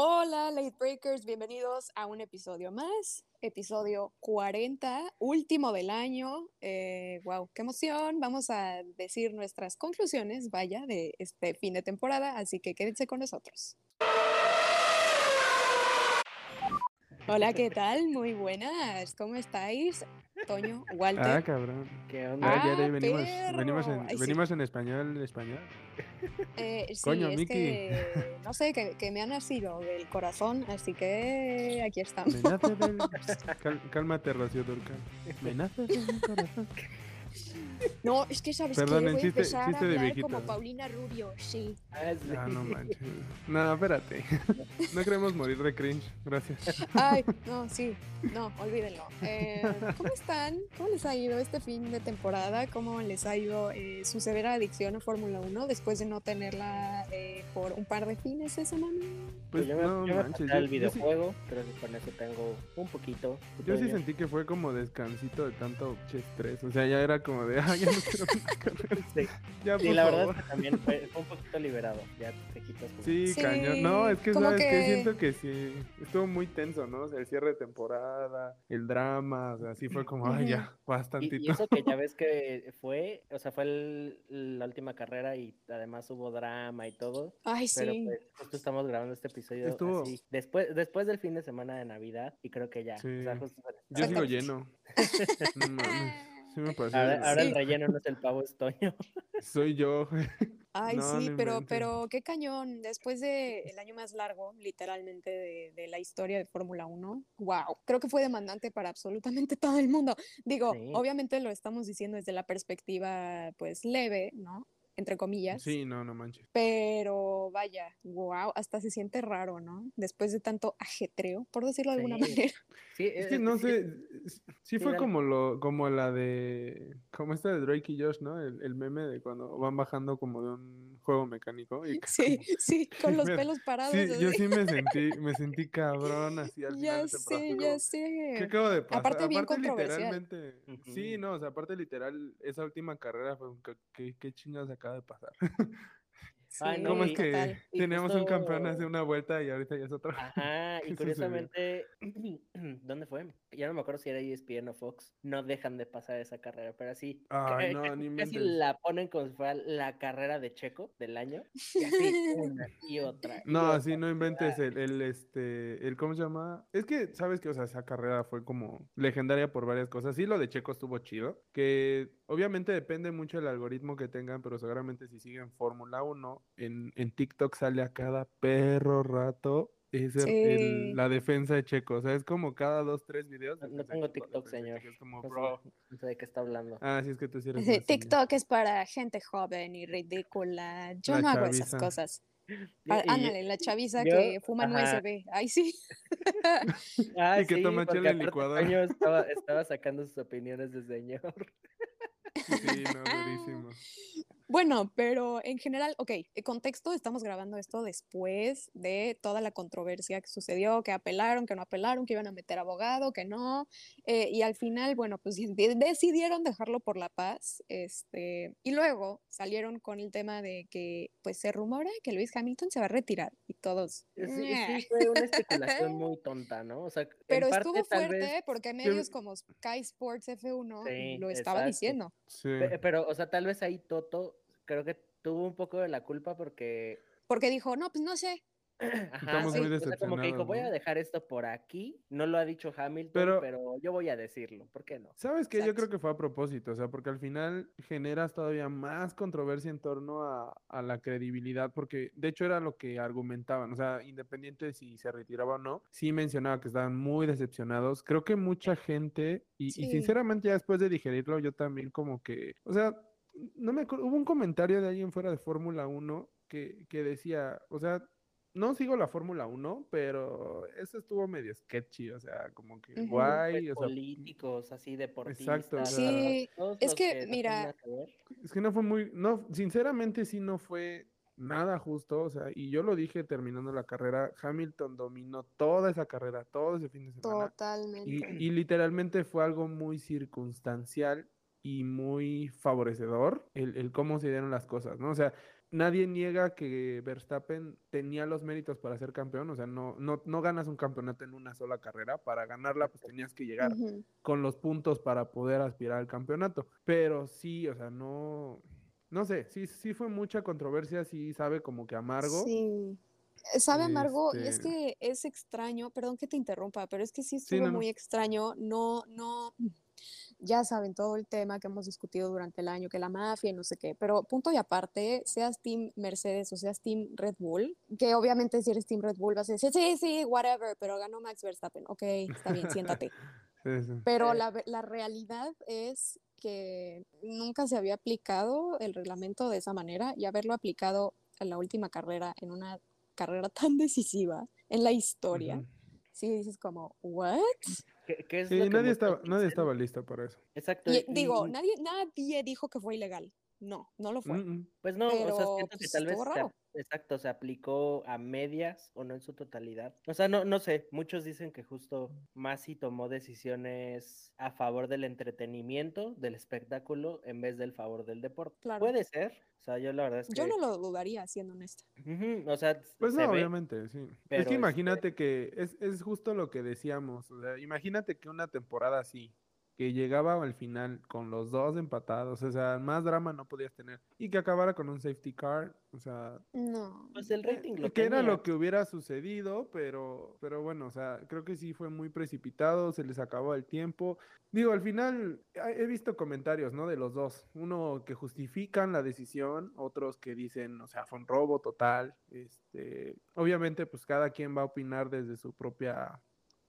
Hola, Late Breakers, bienvenidos a un episodio más, episodio 40, último del año. Eh, wow, qué emoción. Vamos a decir nuestras conclusiones, vaya, de este fin de temporada, así que quédense con nosotros. Hola, ¿qué tal? Muy buenas. ¿Cómo estáis? Toño, Walter. Ah, cabrón. ¿Qué onda? Ah, ya Ah, venimos, venimos, en, Ay, sí. venimos en español, español. Eh, sí, Coño, es Miki. que, no sé, que, que me ha nacido del corazón, así que aquí estamos. Me nace del... Cal- cálmate, Rocío Durcal. Me nace del corazón. No, es que sabes que voy a chiste- empezar chiste a de hablar viejito. como Paulina Rubio, sí. Ah, sí. Ah, no manches. No, espérate. No queremos morir de cringe. Gracias. Ay, no, sí, no, olvídenlo. Eh, ¿Cómo están? ¿Cómo les ha ido este fin de temporada? ¿Cómo les ha ido eh, su severa adicción a Fórmula 1 después de no tenerla eh, por un par de fines de semana? Pues yo me, no yo me manches. el Yo, yo sí, videojuego, creo que con eso tengo un poquito. yo sí sentí que fue como descansito de tanto estrés. O sea, ya era como de, ah, ya no quiero más carreras. Sí, Ya, Sí, por la favor. verdad es que también fue, fue un poquito liberado. Ya te quitas. como- Sí, Sí, cañón. No, es que como sabes que... que- siento que sí. Estuvo muy tenso, ¿no? O sea, el cierre de temporada, el drama, o sea, sí fue como, ay, ya, Y, bastantito. y eso que ya ves que fue, o sea, fue el- la última carrera y además hubo drama y todo. Ay, Pero sí. pues justo estamos grabando este episodio Estuvo- así, después, después del fin de semana de Navidad y creo que ya. Sí. o sea, justo- Yo sigo lleno. No mames. Sí me pasó. ahora, ahora Sí. el relleno no es el pavo estoño. Soy yo. Ay, No, sí, no pero, pero qué cañón. Después de el año más largo, literalmente, de, de la historia de Fórmula 1, wow. Creo que fue demandante para absolutamente todo el mundo. Digo, Sí. obviamente lo estamos diciendo desde la perspectiva, pues, leve, ¿no? Entre comillas. Sí, no, no manches. Pero vaya, wow, hasta se siente raro, ¿no? Después de tanto ajetreo, por decirlo de alguna Sí. manera. Sí, Es que no sé, sí fue dale. como lo, como la de, como esta de Drake y Josh, ¿no? El, el meme de cuando van bajando como de un juego mecánico. Y Sí, sí, con los pelos parados. Sí, así. yo sí me sentí, me sentí cabrón así al Ya final sé, ya como, sé. ¿Qué acabo de pasar? Aparte bien controversial. literalmente. Sí, no, o sea, aparte literal, esa última carrera fue un, ¿qué, qué, chingados acaba de pasar? Sí, Ay, no, ¿Cómo es que total. Teníamos un campeón hace una vuelta y ahorita ya es otro? Ajá, ¿Qué y sucedió? curiosamente, ¿dónde fue? Ya no me acuerdo si era ESPN o Fox. No dejan de pasar esa carrera, pero así. Ay, no, casi la ponen como si fuera la carrera de Checo del año. Y así, una y otra. y No, otra. sí, no inventes el, el, este, el, ¿cómo se llama? Es que, sabes que, o sea, esa carrera fue como legendaria por varias cosas. Sí, lo de Checo estuvo chido, que obviamente depende mucho del algoritmo que tengan, pero seguramente si siguen Fórmula 1, en, en TikTok sale a cada perro rato Sí. el- la defensa de Checo. O sea, es como cada dos, tres videos. No, tengo TikTok, señor. Es como, No sé- bro. no sé de qué está hablando. Ah, sí, es que tú sí eres Sí. TikTok es para gente joven y ridícula. Yo La no hago esas cosas. Y- Ah, y- ándale, la chaviza yo- que fuma ajá. USB. Ay, sí. Ah, Y que sí, toma chela en licuadora. Estaba sacando sus opiniones de señor. Sí, no, durísimo. Bueno, pero en general, ok, el contexto, estamos grabando esto después de toda la controversia que sucedió, que apelaron, que no apelaron, que iban a meter abogado, que no, eh, y al final, bueno, pues de- decidieron dejarlo por la paz, este, y luego salieron con el tema de que, pues se rumora que Luis Hamilton se va a retirar, y todos, Sí, sí, fue una especulación muy tonta, ¿no? O sea, en Pero parte, estuvo tal fuerte vez- porque medios como Sky Sports F1 Sí, lo estaba exacto. diciendo. Sí. Pe- Pero, o sea, tal vez ahí Toto creo que tuvo un poco de la culpa porque. Porque dijo, no, pues no sé. Ajá, Estamos sí, muy o sea, como que dijo, decepcionados, voy a dejar esto por aquí. No lo ha dicho Hamilton, Pero- pero, yo voy a decirlo. ¿Por qué no? ¿Sabes qué? Yo creo que fue a propósito, o sea, porque al final generas todavía más controversia en torno a, a la credibilidad, porque de hecho era lo que argumentaban, o sea, independiente de si se retiraba o no, sí mencionaba que estaban muy decepcionados. Creo que mucha gente, y, y sinceramente ya después de digerirlo, yo también como que, o sea, no me acuerdo, hubo un comentario de alguien fuera de Fórmula 1 que, que decía, o sea, no sigo la Fórmula 1, pero eso estuvo medio sketchy, o sea, como que guay, o sea, políticos, así deportistas. Exacto, o sea- Sí, es que, mira. Es que no fue muy, no, sinceramente sí no fue nada justo, o sea, y yo lo dije terminando la carrera, Hamilton dominó toda esa carrera, todo ese fin de semana, Totalmente. y, y literalmente fue algo muy circunstancial y muy favorecedor el, el cómo se dieron las cosas, ¿no? O sea, nadie niega que Verstappen tenía los méritos para ser campeón, o sea, no, no, no ganas un campeonato en una sola carrera, para ganarla pues tenías que llegar con los puntos para poder aspirar al campeonato, pero sí, o sea, no, no sé, sí, sí fue mucha controversia, sí sabe como que amargo. Sí. Eh, Sabe amargo y es Este- que es extraño, perdón que te interrumpa, pero es que sí estuvo no. muy extraño, no, no, ya saben todo el tema que hemos discutido durante el año, que la mafia y no sé qué, pero punto y aparte, seas Team Mercedes o seas Team Red Bull, que obviamente si eres Team Red Bull vas a decir, sí, sí, whatever, pero ganó Max Verstappen, ok, está bien, siéntate. Sí, sí. Pero Eh. la, la realidad es que nunca se había aplicado el reglamento de esa manera y haberlo aplicado en la última carrera, en una carrera tan decisiva en la historia, Ujú. sí dices como, ¿what? ¿Qué, qué es Sí, lo que nadie estaba, nadie estaba listo para eso. Exacto. Y y- digo, y- nadie, nadie dijo que fue ilegal. No, no lo fue. Mm, mm. Pues no, o sea, siento que pues, tal vez, raro. exacto, se aplicó a medias o no en su totalidad. O sea, no, no sé, muchos dicen que justo Masi tomó decisiones a favor del entretenimiento, del espectáculo, en vez del favor del deporte. Claro. Puede ser, o sea, yo la verdad es que... Yo no lo dudaría, siendo honesta. O sea, Pues se no, ve, obviamente, sí. es pero, que este imagínate que es, es justo lo que decíamos. O sea, imagínate que una temporada así, que llegaba al final con los dos empatados, o sea, más drama no podías tener. Y que acabara con un safety car, o sea, No. Pues el rating lo que era lo que hubiera sucedido, pero, pero bueno, o sea, creo que sí fue muy precipitado, se les acabó el tiempo. Digo, al final he he visto comentarios, ¿no? De los dos. Uno que justifican la decisión, otros que dicen, o sea, fue un robo total. Este, obviamente, pues cada quien va a opinar desde su propia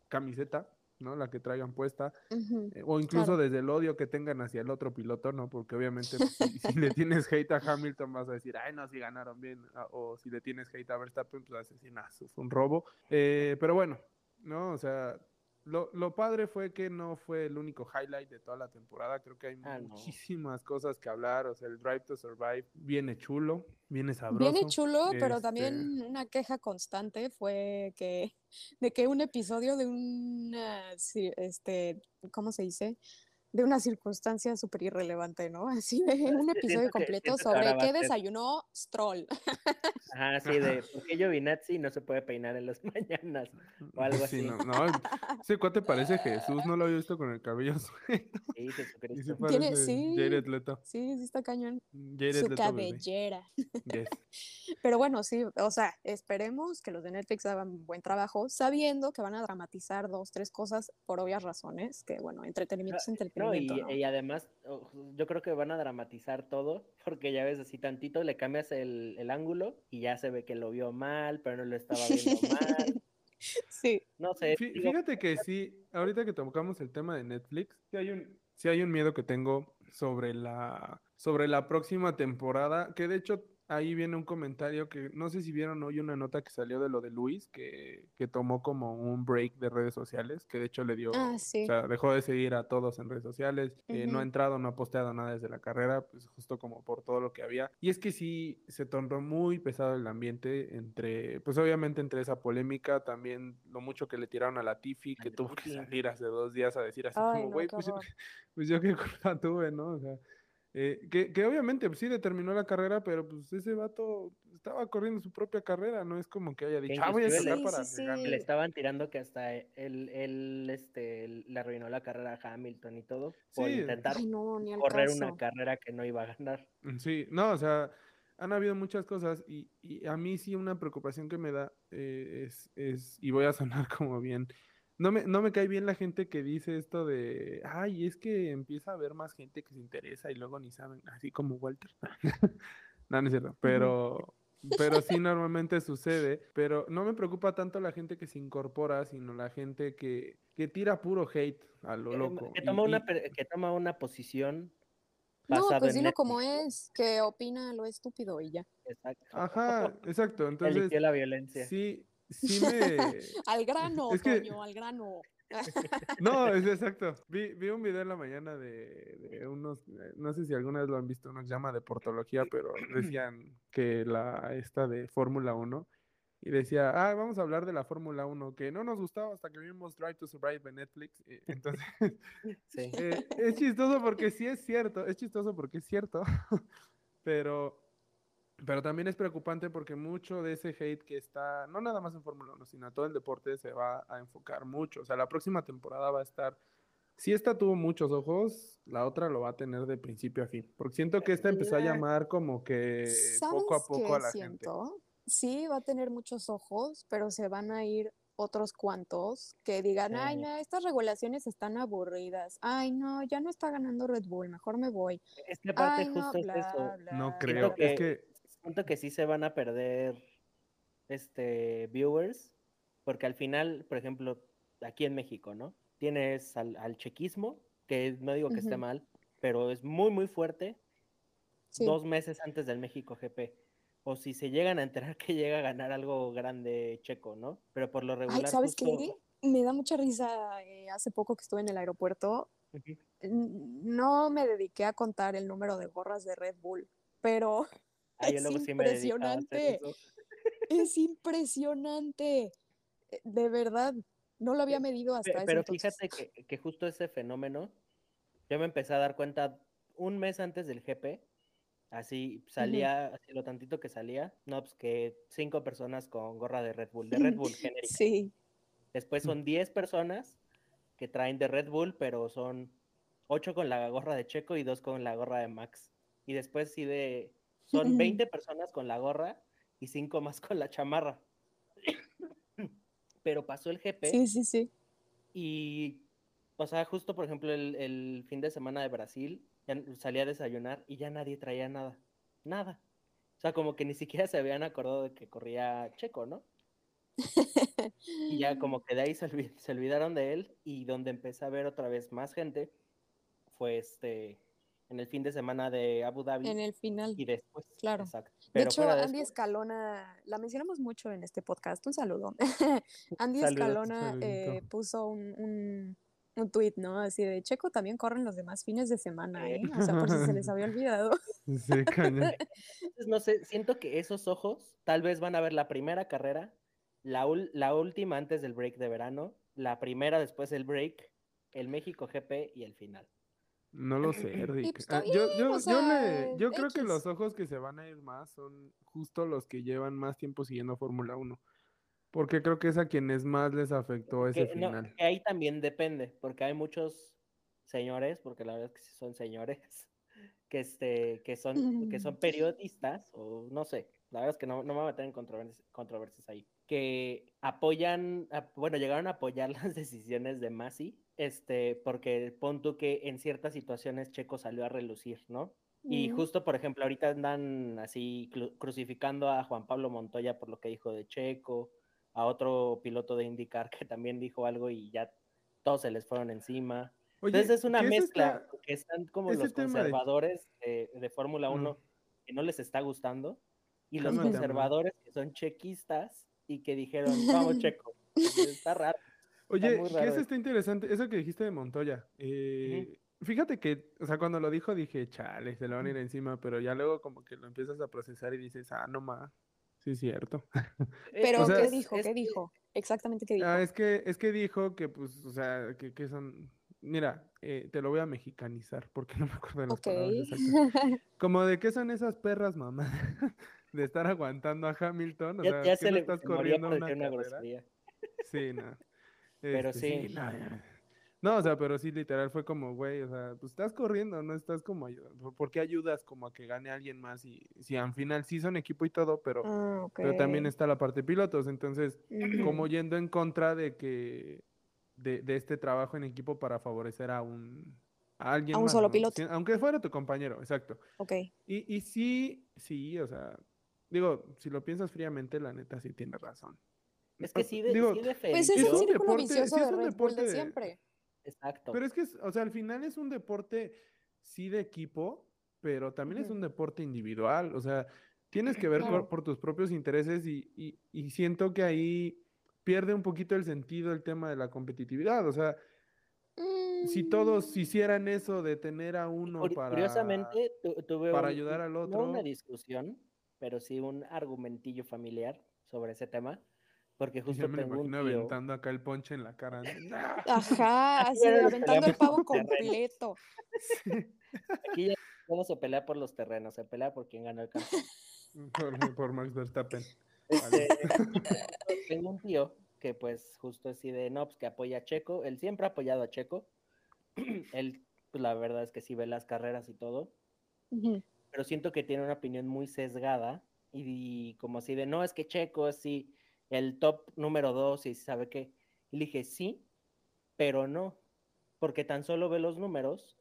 camiseta, ¿no? La que traigan puesta. Eh, O incluso Claro. desde el odio que tengan hacia el otro piloto, ¿no? Porque obviamente pues, si, si le tienes hate a Hamilton vas a decir, ay, no, si ganaron bien. ah, O si le tienes hate a Verstappen, pues vas a decir, nah, fue un robo. Eh, pero bueno, ¿no? O sea, lo, lo padre fue que no fue el único highlight de toda la temporada. Creo que hay Ah, no. muchísimas cosas que hablar. O sea, el Drive to Survive viene chulo, viene sabroso. Viene chulo, pero Este, también una queja constante fue que de que un episodio de una este, ¿cómo se dice? De una circunstancia súper irrelevante, ¿no? Así de un episodio que- completo sobre qué desayunó Stroll. Ajá, sí, de por qué Giovinazzi no se puede peinar en las mañanas o algo Sí, así. no, no, ese cuate parece Jesús, no lo había visto con el cabello suelto. Sí, Y sí Jesucristo. Tiene- parece sí. Jared Leto. Sí, sí está cañón. Jared Su Leto cabellera. Yes. Pero bueno, sí, o sea, esperemos que los de Netflix hagan buen trabajo, sabiendo que van a dramatizar dos, tres cosas por obvias razones, que bueno, entretenimiento es No, y, ¿no? y además, yo creo que van a dramatizar todo, porque ya ves así tantito, le cambias el, el ángulo y ya se ve que lo vio mal, pero no lo estaba viendo mal. Sí. No sé, Fí- digo, Fíjate que sí, ahorita que tocamos el tema de Netflix, sí hay un, sí hay un miedo que tengo sobre la, sobre la próxima temporada, que de hecho ahí viene un comentario que no sé si vieron hoy una nota que salió de lo de Luis, que, que tomó como un break de redes sociales, que de hecho le dio, Ah, sí. o sea, dejó de seguir a todos en redes sociales, eh, no ha entrado, no ha posteado nada desde la carrera, pues justo como por todo lo que había. Y es que sí se tornó muy pesado el ambiente entre, pues obviamente entre esa polémica, también lo mucho que le tiraron a la Tifi, que tuvo que salir hace dos días a decir así Ay, como, güey, pues, pues yo qué culpa tuve, ¿no? O sea, eh, que, que obviamente pues, sí determinó la carrera, pero pues ese vato estaba corriendo su propia carrera, no es como que haya dicho, ah, voy a le- para Sí, que sí, gane". le estaban tirando que hasta él, él este, le arruinó la carrera a Hamilton y todo, por Sí. intentar Ay, no, correr una carrera que no iba a ganar. Mm, Sí, no, o sea, han habido muchas cosas y, y a mí sí una preocupación que me da eh, es, es, y voy a sonar como bien, no me, no me cae bien la gente que dice esto de, ay, es que empieza a haber más gente que se interesa y luego ni saben, así como Walter. no, no es cierto, pero, pero sí normalmente sucede, pero no me preocupa tanto la gente que se incorpora, sino la gente que, que tira puro hate a lo Que- loco. Que toma, y- una, que toma una posición No, pues dilo como es, que opina lo estúpido y ya. Exacto. Ajá, exacto, entonces... Eligió la violencia. Sí, sí me... Al grano, Es que- Toño, al grano. No, es exacto. Vi, vi un video en la mañana de, de unos, eh, no sé si alguna vez lo han visto, uno que se llama de portología, pero decían que la esta de Fórmula 1 y decía, ah, vamos a hablar de la Fórmula 1, que no nos gustaba hasta que vimos Drive to Survive en Netflix. Entonces, Sí. eh, es chistoso porque sí es cierto, es chistoso porque es cierto, pero Pero también es preocupante porque mucho de ese hate que está, no nada más en Fórmula 1, sino a todo el deporte se va a enfocar mucho. O sea, la próxima temporada va a estar, si esta tuvo muchos ojos, la otra lo va a tener de principio a fin. Porque siento que esta empezó a llamar como que poco a ¿Sabes poco qué a la gente. siento? Sí, va a tener muchos ojos, pero se van a ir otros cuantos que digan, ay, no, estas regulaciones están aburridas. Ay, no, ya no está ganando Red Bull, mejor me voy. Es que aparte Ay, no, justo es bla, eso. bla, No bla". creo, que- es que Siento que sí se van a perder este viewers, porque al final, por ejemplo, aquí en México, ¿no? Tienes al, al chequismo, que no digo que esté Ujú. mal, pero es muy, muy fuerte Sí. dos meses antes del México GP. O si se llegan a enterar que llega a ganar algo grande checo, ¿no? Pero por lo regular. Ay, ¿sabes justo- qué? Me da mucha risa. eh, hace poco que estuve en el aeropuerto, Ujú. n- no me dediqué a contar el número de gorras de Red Bull, pero Es luego sí me impresionante. es impresionante. Eh, De verdad, no lo había medido hasta Pe- ese Pero fíjate que, que justo ese fenómeno, yo me empecé a dar cuenta un mes antes del GP, así salía, así lo tantito que salía, no, pues que cinco personas con gorra de Red Bull, de Red Bull genérica. Sí, Después son 10 personas que traen de Red Bull, pero son ocho con la gorra de Checo y dos con la gorra de Max. Y después sí de, son 20 personas con la gorra y cinco más con la chamarra. Pero pasó el GP. sí, sí, sí. Y, o sea, justo por ejemplo el, el fin de semana de Brasil, ya salí a desayunar y ya nadie traía nada. Nada. O sea, como que ni siquiera se habían acordado de que corría Checo, ¿no? Y ya como que de ahí se, se olvidaron de él y donde empecé a ver otra vez más gente fue este en el fin de semana de Abu Dhabi En el final. y después. claro. Exacto. De hecho, de Andy eso, Escalona, la mencionamos mucho en este podcast, un saludo. Andy Saludos, Escalona eh, puso un, un, un tuit, ¿no? Así de Checo también corren los demás fines de semana, Eh. O sea, por si se les había olvidado. sí, cañón. Entonces, no sé, siento que esos ojos tal vez van a ver la primera carrera, la, la última antes del break de verano, la primera después del break, el México GP y el final. No lo sé, Rick. pues, Ah, yo, yo, o yo sea, le, yo creo que los ojos que se van a ir más son justo los que llevan más tiempo siguiendo Fórmula 1. Porque creo que es a quienes más les afectó ese Que, no, final. que ahí también depende, porque hay muchos señores, porque la verdad es que sí son señores, que, este, que, son, que son periodistas, o no sé, la verdad es que no, no me voy a meter en controversias, controversias ahí, que apoyan, ap- bueno, llegaron a apoyar las decisiones de Masi, este, porque pon tú que en ciertas situaciones Checo salió a relucir, ¿no? Y justo, por ejemplo, ahorita andan así cru- crucificando a Juan Pablo Montoya por lo que dijo de Checo, a otro piloto de IndyCar que también dijo algo y ya todos se les fueron encima. Oye, Entonces es una mezcla, está- que están como los tema de- conservadores de, de Fórmula Mm. 1 que no les está gustando y los conservadores que son chequistas y que dijeron, vamos Checo. Está raro. Oye, que eso está interesante, eso que dijiste de Montoya. eh, Fíjate que, o sea, cuando lo dijo dije, chale, se le van a ir encima, pero ya luego como que lo empiezas a procesar y dices, ah, no más, sí es cierto. Pero, O sea, ¿qué dijo? es ¿Qué que- dijo? Exactamente, ¿qué dijo? Ah, es que, es que dijo que, pues, o sea, que, que son, mira, eh, te lo voy a mexicanizar, porque no me acuerdo de las Ok. palabras exactas. Como de qué son esas perras, mamá, de estar aguantando a Hamilton, o Ya, sea, ya ¿qué se no le estás corriendo una una grosería. Sí, no. Pero Este, sí. no. No, o sea, pero sí, literal, fue como, güey, o sea, pues estás corriendo, no estás como ayudando. ¿Por qué ayudas como a que gane alguien más? Y si al final sí son equipo y todo, pero, Ah, pero también está la parte de pilotos. Entonces, como yendo en contra de que, de, de este trabajo en equipo para favorecer a un, a alguien A un más, solo ¿no? piloto. Aunque fuera tu compañero, exacto. Ok. Y, y sí, sí, o sea, digo, si lo piensas fríamente, la neta sí tiene razón. Es que O- sí, de, digo, sí Pues es Es el círculo deporte- vicioso sí es de Red Bull de de- siempre. Exacto. Pero es que, es- o sea, al final es un deporte, sí, de equipo, pero también es un deporte individual. O sea, tienes que ver por, Claro. por tus propios intereses y, y- y siento que ahí pierde un poquito el sentido el tema de la competitividad. O sea, si todos Mm, hicieran eso de tener a uno para... Curiosamente, tu- tuve para un- ayudar al no otro. una discusión, pero sí un argumentillo familiar sobre ese tema, porque Ya justo me un imagino tío, aventando acá el ponche en la cara. ¿no? Ajá, así aventando el pavo completo. aquí ya no se pelea por los terrenos, se pelea por quién ganó el campeón. Por, por Max Verstappen. Este, tengo un tío que pues justo así de, no, pues que apoya a Checo, él siempre ha apoyado a Checo, él, pues la verdad es que sí ve las carreras y todo, pero siento que tiene una opinión muy sesgada y, como así de, no, es que Checo es sí, el top número dos y sabe qué. Y le dije, sí, pero no, porque tan solo ve los números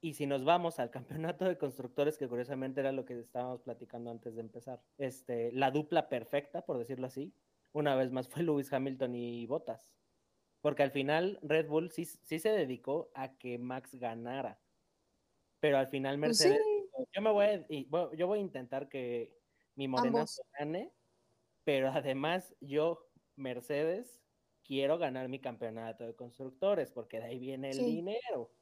y si nos vamos al campeonato de constructores, que curiosamente era lo que estábamos platicando antes de empezar, este, la dupla perfecta, por decirlo así, una vez más fue Lewis Hamilton y Bottas. Porque al final Red Bull sí, sí se dedicó a que Max ganara. Pero al final Pues Mercedes sí. dijo, yo me voy a, yo voy a intentar que mi morenazo gane, pero además yo, Mercedes, quiero ganar mi campeonato de constructores, porque de ahí viene el Sí. dinero.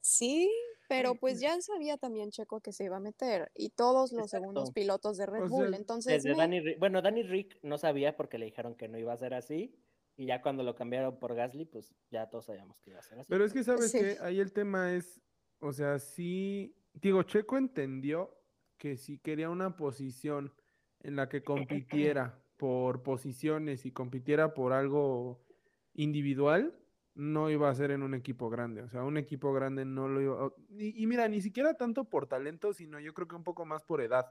Sí, pero pues ya sabía también Checo que se iba a meter y todos los segundos pilotos de Red O Bull. sea, Entonces, Desde me- Danny Rick- bueno, Danny Rick no sabía porque le dijeron que no iba a ser así, y ya cuando lo cambiaron por Gasly, pues ya todos sabíamos que iba a ser así. Pero es que, ¿sabes Sí. qué? Ahí el tema es, o sea, sí, digo, Checo entendió que si quería una posición en la que compitiera por posiciones y compitiera por algo individual, no iba a ser en un equipo grande. O sea, un equipo grande no lo iba. Y, y mira, ni siquiera tanto por talento, sino yo creo que un poco más por edad.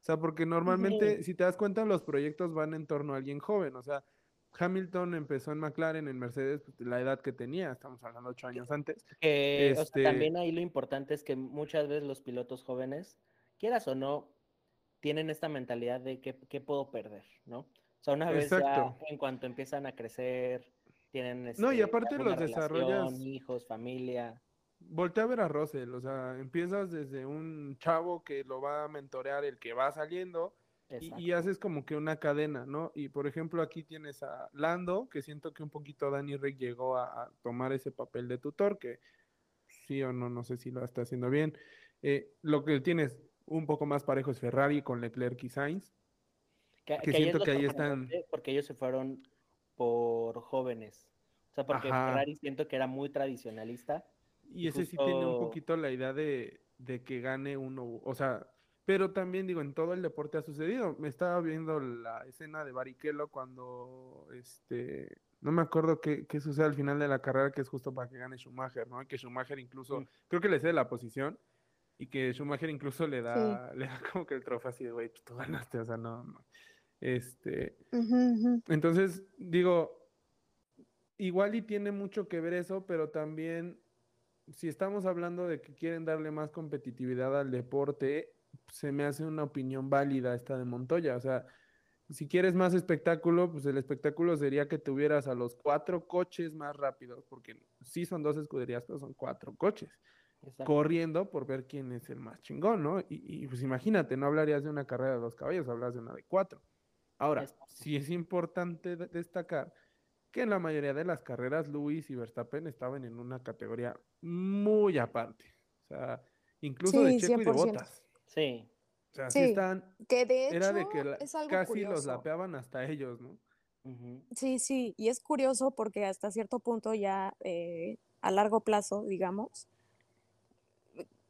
O sea, porque normalmente, si te das cuenta, los proyectos van en torno a alguien joven. O sea, Hamilton empezó en McLaren, en Mercedes, pues, la edad que tenía, estamos hablando ocho años antes. Que, o sea, Este- también ahí lo importante es que muchas veces los pilotos jóvenes, quieras o no, tienen esta mentalidad de qué puedo perder, ¿no? O sea, una vez ya en cuanto empiezan a crecer, tienen No, y este, aparte los relación, desarrollas- hijos, familia. Voltea a ver a Russell, o sea, empiezas desde un chavo que lo va a mentorear el que va saliendo y, haces como que una cadena, ¿no? Y por ejemplo aquí tienes a Lando, que siento que un poquito Danny Rick llegó a, a tomar ese papel de tutor, que sí o no, no sé si lo está haciendo bien. Eh, lo que tienes un poco más parejo es Ferrari con Leclerc y Sainz. Que, que que ahí es siento que ahí están- sorprendente, Porque ellos se fueron por jóvenes. O sea, porque Ajá. Ferrari siento que era muy tradicionalista. Y Y ese sí tiene un poquito la idea de, de que gane uno, o sea, pero también digo, en todo el deporte ha sucedido. Me estaba viendo la escena de Barrichello cuando, este, no me acuerdo qué, qué sucede al final de la carrera, que es justo para que gane Schumacher, ¿no? Que Schumacher incluso, Mm. creo que le cede la posición y que Schumacher incluso le da, le da como que el trofeo así de, güey, pues tú ganaste, o sea, no, no. Este, entonces, digo, igual y tiene mucho que ver eso, pero también, si estamos hablando de que quieren darle más competitividad al deporte, se me hace una opinión válida esta de Montoya. O sea, si quieres más espectáculo, pues el espectáculo sería que tuvieras a los cuatro coches más rápidos, porque sí son dos escuderías, pero son cuatro coches. Corriendo por ver quién es el más chingón, ¿no? Y, y, pues imagínate, no hablarías de una carrera de dos caballos, hablas de una de cuatro. Ahora, Exacto. sí es importante de- destacar que en la mayoría de las carreras Luis y Verstappen estaban en una categoría muy aparte. O sea, incluso de Checo y de 100%. Botas. Sí. O sea, sí Sí. están, Que de hecho era de que la- es algo casi los lapeaban hasta ellos, ¿no? Sí, sí, y es curioso porque hasta cierto punto ya eh, a largo plazo, digamos,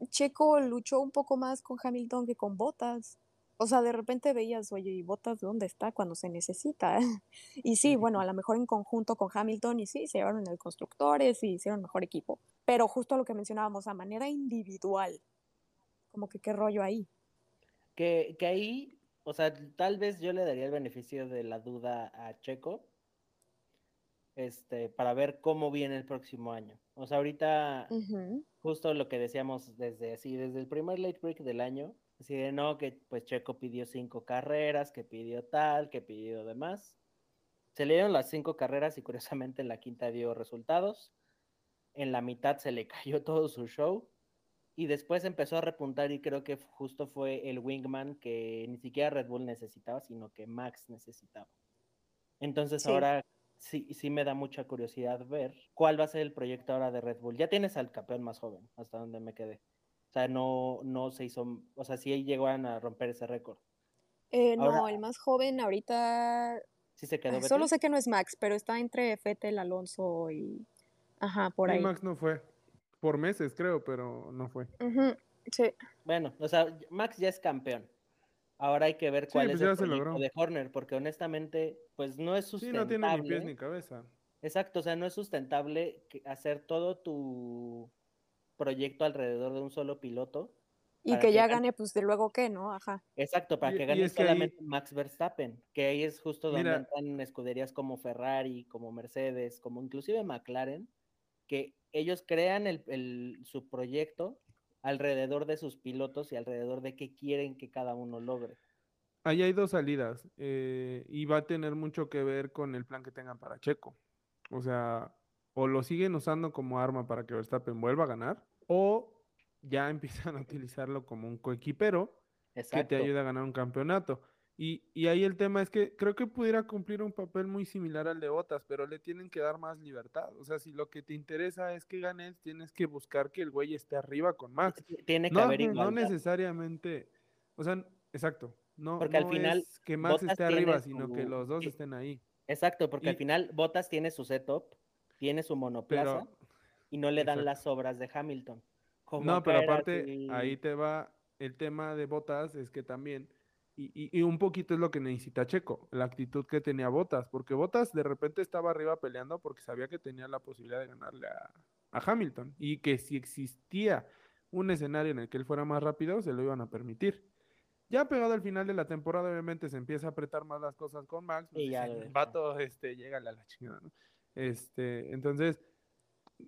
Checo luchó un poco más con Hamilton que con Bottas. O sea, de repente veías, oye, ¿y Bottas dónde está cuando se necesita? Y sí, bueno, a lo mejor en conjunto con Hamilton y sí, se llevaron el constructores y hicieron mejor equipo. Pero justo lo que mencionábamos, a manera individual, como que qué rollo ahí. Que, que ahí, o sea, tal vez yo le daría el beneficio de la duda a Checo, este, para ver cómo viene el próximo año. O sea, ahorita, justo lo que decíamos desde así, desde el primer late break del año, así de no, que pues Checo pidió cinco carreras, que pidió tal, que pidió demás. Se le dieron las cinco carreras y curiosamente en la quinta dio resultados. En la mitad se le cayó todo su show. Y después empezó a repuntar y creo que justo fue el wingman que ni siquiera Red Bull necesitaba, sino que Max necesitaba. Entonces Sí. ahora sí, sí me da mucha curiosidad ver cuál va a ser el proyecto ahora de Red Bull. Ya tienes al campeón más joven, hasta donde me quedé. O sea, no, no se hizo, o sea, sí llegaron a romper ese récord. Eh, no, Ahora- el más joven ahorita Sí se quedó Ay, Solo sé que no es Max, pero está entre Fettel, Alonso y. Ajá, por Y ahí. Max no fue. Por meses, creo, pero no fue. Sí. Bueno, o sea, Max ya es campeón. Ahora hay que ver cuál pues es el proyecto logró. de Horner, porque honestamente, pues no es Sí, sustentable. no tiene ni pies ni cabeza. Exacto, o sea, no es sustentable hacer todo tu proyecto alrededor de un solo piloto. Y que que ya gane. pues de luego qué, ¿no? Ajá. Exacto, para Y- que y gane es que ahí- solamente Max Verstappen, que ahí es justo donde Mira. entran escuderías como Ferrari, como Mercedes, como inclusive McLaren, que ellos crean el, el- su proyecto alrededor de sus pilotos y alrededor de qué quieren que cada uno logre. Ahí hay dos salidas eh, y va a tener mucho que ver con el plan que tengan para Checo. O sea, o lo siguen usando como arma para que Verstappen vuelva a ganar, o ya empiezan a utilizarlo como un coequipero que te ayude a ganar un campeonato. Y, y ahí el tema es que creo que pudiera cumplir un papel muy similar al de Bottas, pero le tienen que dar más libertad. O sea, si lo que te interesa es que ganes, tienes que buscar que el güey esté arriba con Max. Tiene que No, haber no igualdad. necesariamente, o sea, exacto. No, Porque al no final, es que Max esté arriba, sino que los dos estén ahí. Exacto, porque al final Bottas tiene su setup, tiene su monoplaza Pero, y no le dan exacto. las obras de Hamilton. Como no, pero aparte, ahí te va el tema de Botas, es que también, y, y- un poquito es lo que necesita Checo, la actitud que tenía Botas, porque Botas de repente estaba arriba peleando porque sabía que tenía la posibilidad de ganarle a, a Hamilton y que si existía un escenario en el que él fuera más rápido, se lo iban a permitir. Ya pegado al final de la temporada, obviamente se empieza a apretar más las cosas con Max. pues Y ya dicen, lo deja. vato, este, llégale a la chingada, ¿no? Este, entonces,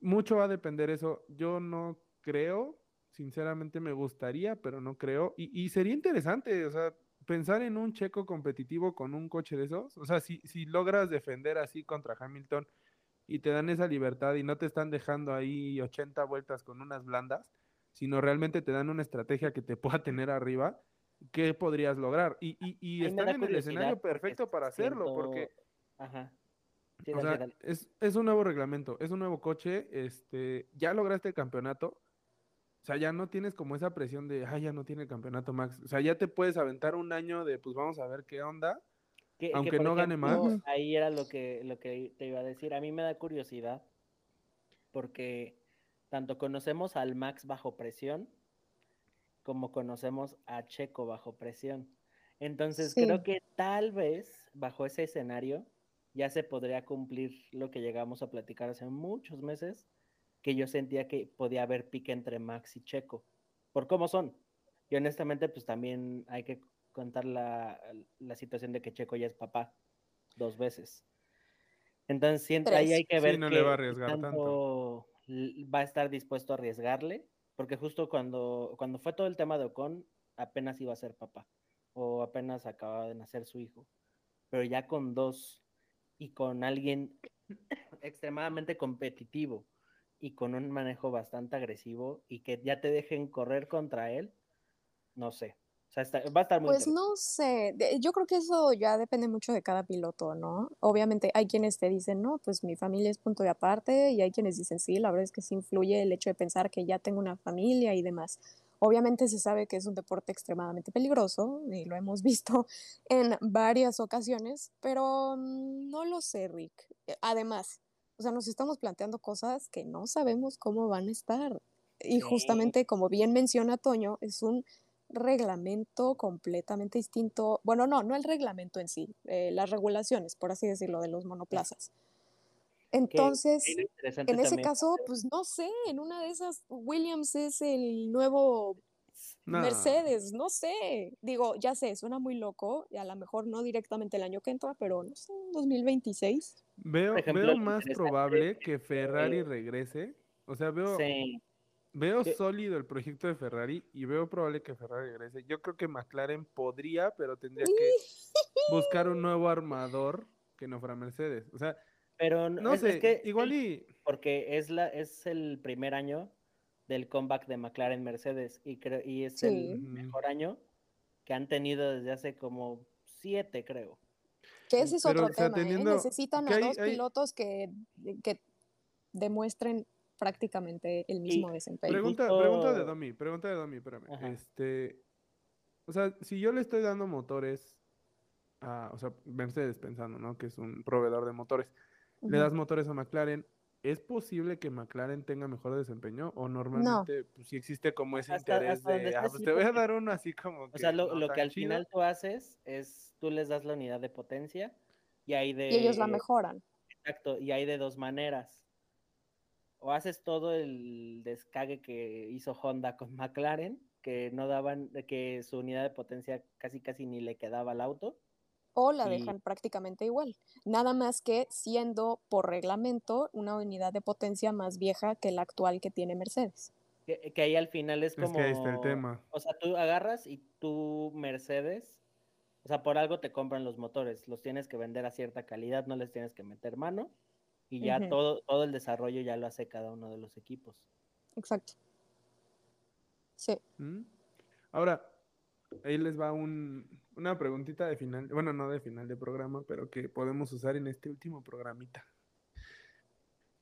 mucho va a depender eso. Yo no creo, sinceramente me gustaría, pero no creo. Y, y sería interesante, o sea, pensar en un checo competitivo con un coche de esos. O sea, si, si logras defender así contra Hamilton y te dan esa libertad y no te están dejando ahí 80 vueltas con unas blandas, sino realmente te dan una estrategia que te pueda tener arriba, ¿qué podrías lograr? Y, y, y están en el escenario perfecto para hacerlo, siento- porque Ajá. Sí, o dale, sea, dale. es, es un nuevo reglamento, es un nuevo coche, este, ya lograste el campeonato, o sea, ya no tienes como esa presión de, ah, ya no tiene el campeonato Max, o sea, ya te puedes aventar un año de, pues vamos a ver qué onda, Que- que, aunque no gane Max. Ahí era lo que, lo que te iba a decir. A mí me da curiosidad porque tanto conocemos al Max bajo presión como conocemos a Checo bajo presión. Entonces Sí. creo que tal vez bajo ese escenario ya se podría cumplir lo que llegamos a platicar hace muchos meses, que yo sentía que podía haber pique entre Max y Checo, por cómo son. Y honestamente, pues también hay que contar la, la situación de que Checo ya es papá dos veces. Entonces, siento, ahí hay que Sí, ver no qué le va a arriesgar tanto. va a estar dispuesto a arriesgarle, porque justo cuando, cuando fue todo el tema de Ocon, apenas iba a ser papá, o apenas acababa de nacer su hijo. Pero ya con dos y con alguien extremadamente competitivo y con un manejo bastante agresivo y que ya te dejen correr contra él, no sé. O sea, está- va a estar muy Pues no sé, yo creo que eso ya depende mucho de cada piloto, ¿no? Obviamente hay quienes te dicen, no, pues mi familia es punto de aparte, y hay quienes dicen, sí, la verdad es que sí influye el hecho de pensar que ya tengo una familia y demás. Obviamente se sabe que es un deporte extremadamente peligroso, y lo hemos visto en varias ocasiones, pero mm, no lo sé, Rick. Además, o sea, nos estamos planteando cosas que no sabemos cómo van a estar. Y justamente, como bien menciona Toño, es un reglamento completamente distinto. Bueno, no, no el reglamento en sí, eh, las regulaciones, por así decirlo, de los monoplazas. Entonces, en ese también caso, pues no sé, en una de esas, Williams es el nuevo No. Mercedes, no sé. Digo, ya sé, suena muy loco, y a lo mejor no directamente el año que entra, pero no sé, 2026. Veo, ejemplo, veo más probable que Ferrari regrese, o sea, veo, Sí. Veo Que- sólido el proyecto de Ferrari y veo probable que Ferrari regrese. Yo creo que McLaren podría, pero tendría que buscar un nuevo armador que no fuera Mercedes. O sea, Pero no es, sé, es que igual y porque es la es el primer año del comeback de McLaren Mercedes y creo y es Sí. el mejor año que han tenido desde hace como siete, creo. Que ese es Pero, otro o sea, tema, ¿eh? teniendo- Necesitan a hay- dos hay- pilotos que, que demuestren prácticamente el mismo desempeño. pregunta, pregunta de Domi, pregunta de Domi, espérame. Ajá. Este, o sea, si yo le estoy dando motores a, o sea, Mercedes pensando, ¿no? Que es un proveedor de motores. Le das motores a McLaren. ¿Es posible que McLaren tenga mejor desempeño? ¿O normalmente pues, sí existe como ese Hasta- interés hasta de, ah, pues te voy a dar uno así como que O sea, lo, no lo que al chido"? final tú haces es, tú les das la unidad de potencia y hay de... Y ellos la mejoran. Exacto, y hay de dos maneras. O haces todo el descague que hizo Honda con McLaren, que no daban, que su unidad de potencia casi casi ni le quedaba al auto. O la dejan prácticamente igual. Nada más que siendo por reglamento una unidad de potencia más vieja que la actual que tiene Mercedes. Que, que ahí al final es Es como... que ahí está el tema. O sea, tú agarras y tú Mercedes, o sea, por algo te compran los motores, los tienes que vender a cierta calidad, no les tienes que meter mano y ya todo, todo el desarrollo ya lo hace cada uno de los equipos. Exacto. Sí. ¿Mm? Ahora, ahí les va un, una preguntita de final, bueno, no de final de programa, pero que podemos usar en este último programita.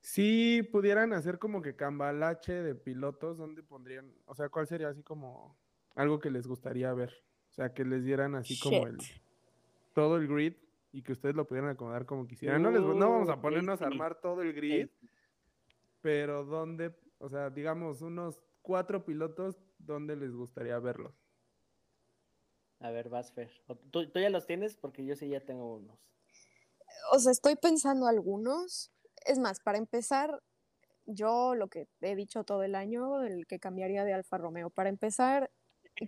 Si pudieran hacer como que cambalache de pilotos, ¿dónde pondrían? O sea, ¿cuál sería así como algo que les gustaría ver? O sea, que les dieran así como el todo el grid y que ustedes lo pudieran acomodar como quisieran. No les no vamos a ponernos a armar todo el grid, pero ¿dónde, o sea, digamos unos cuatro pilotos, ¿dónde les gustaría verlos? A ver, vas, Fer. ¿O ¿Tú, tú ya los tienes? Porque yo sí ya tengo unos. O sea, estoy pensando algunos. Es más, para empezar, yo lo que he dicho todo el año, el que cambiaría de Alfa Romeo. Para empezar,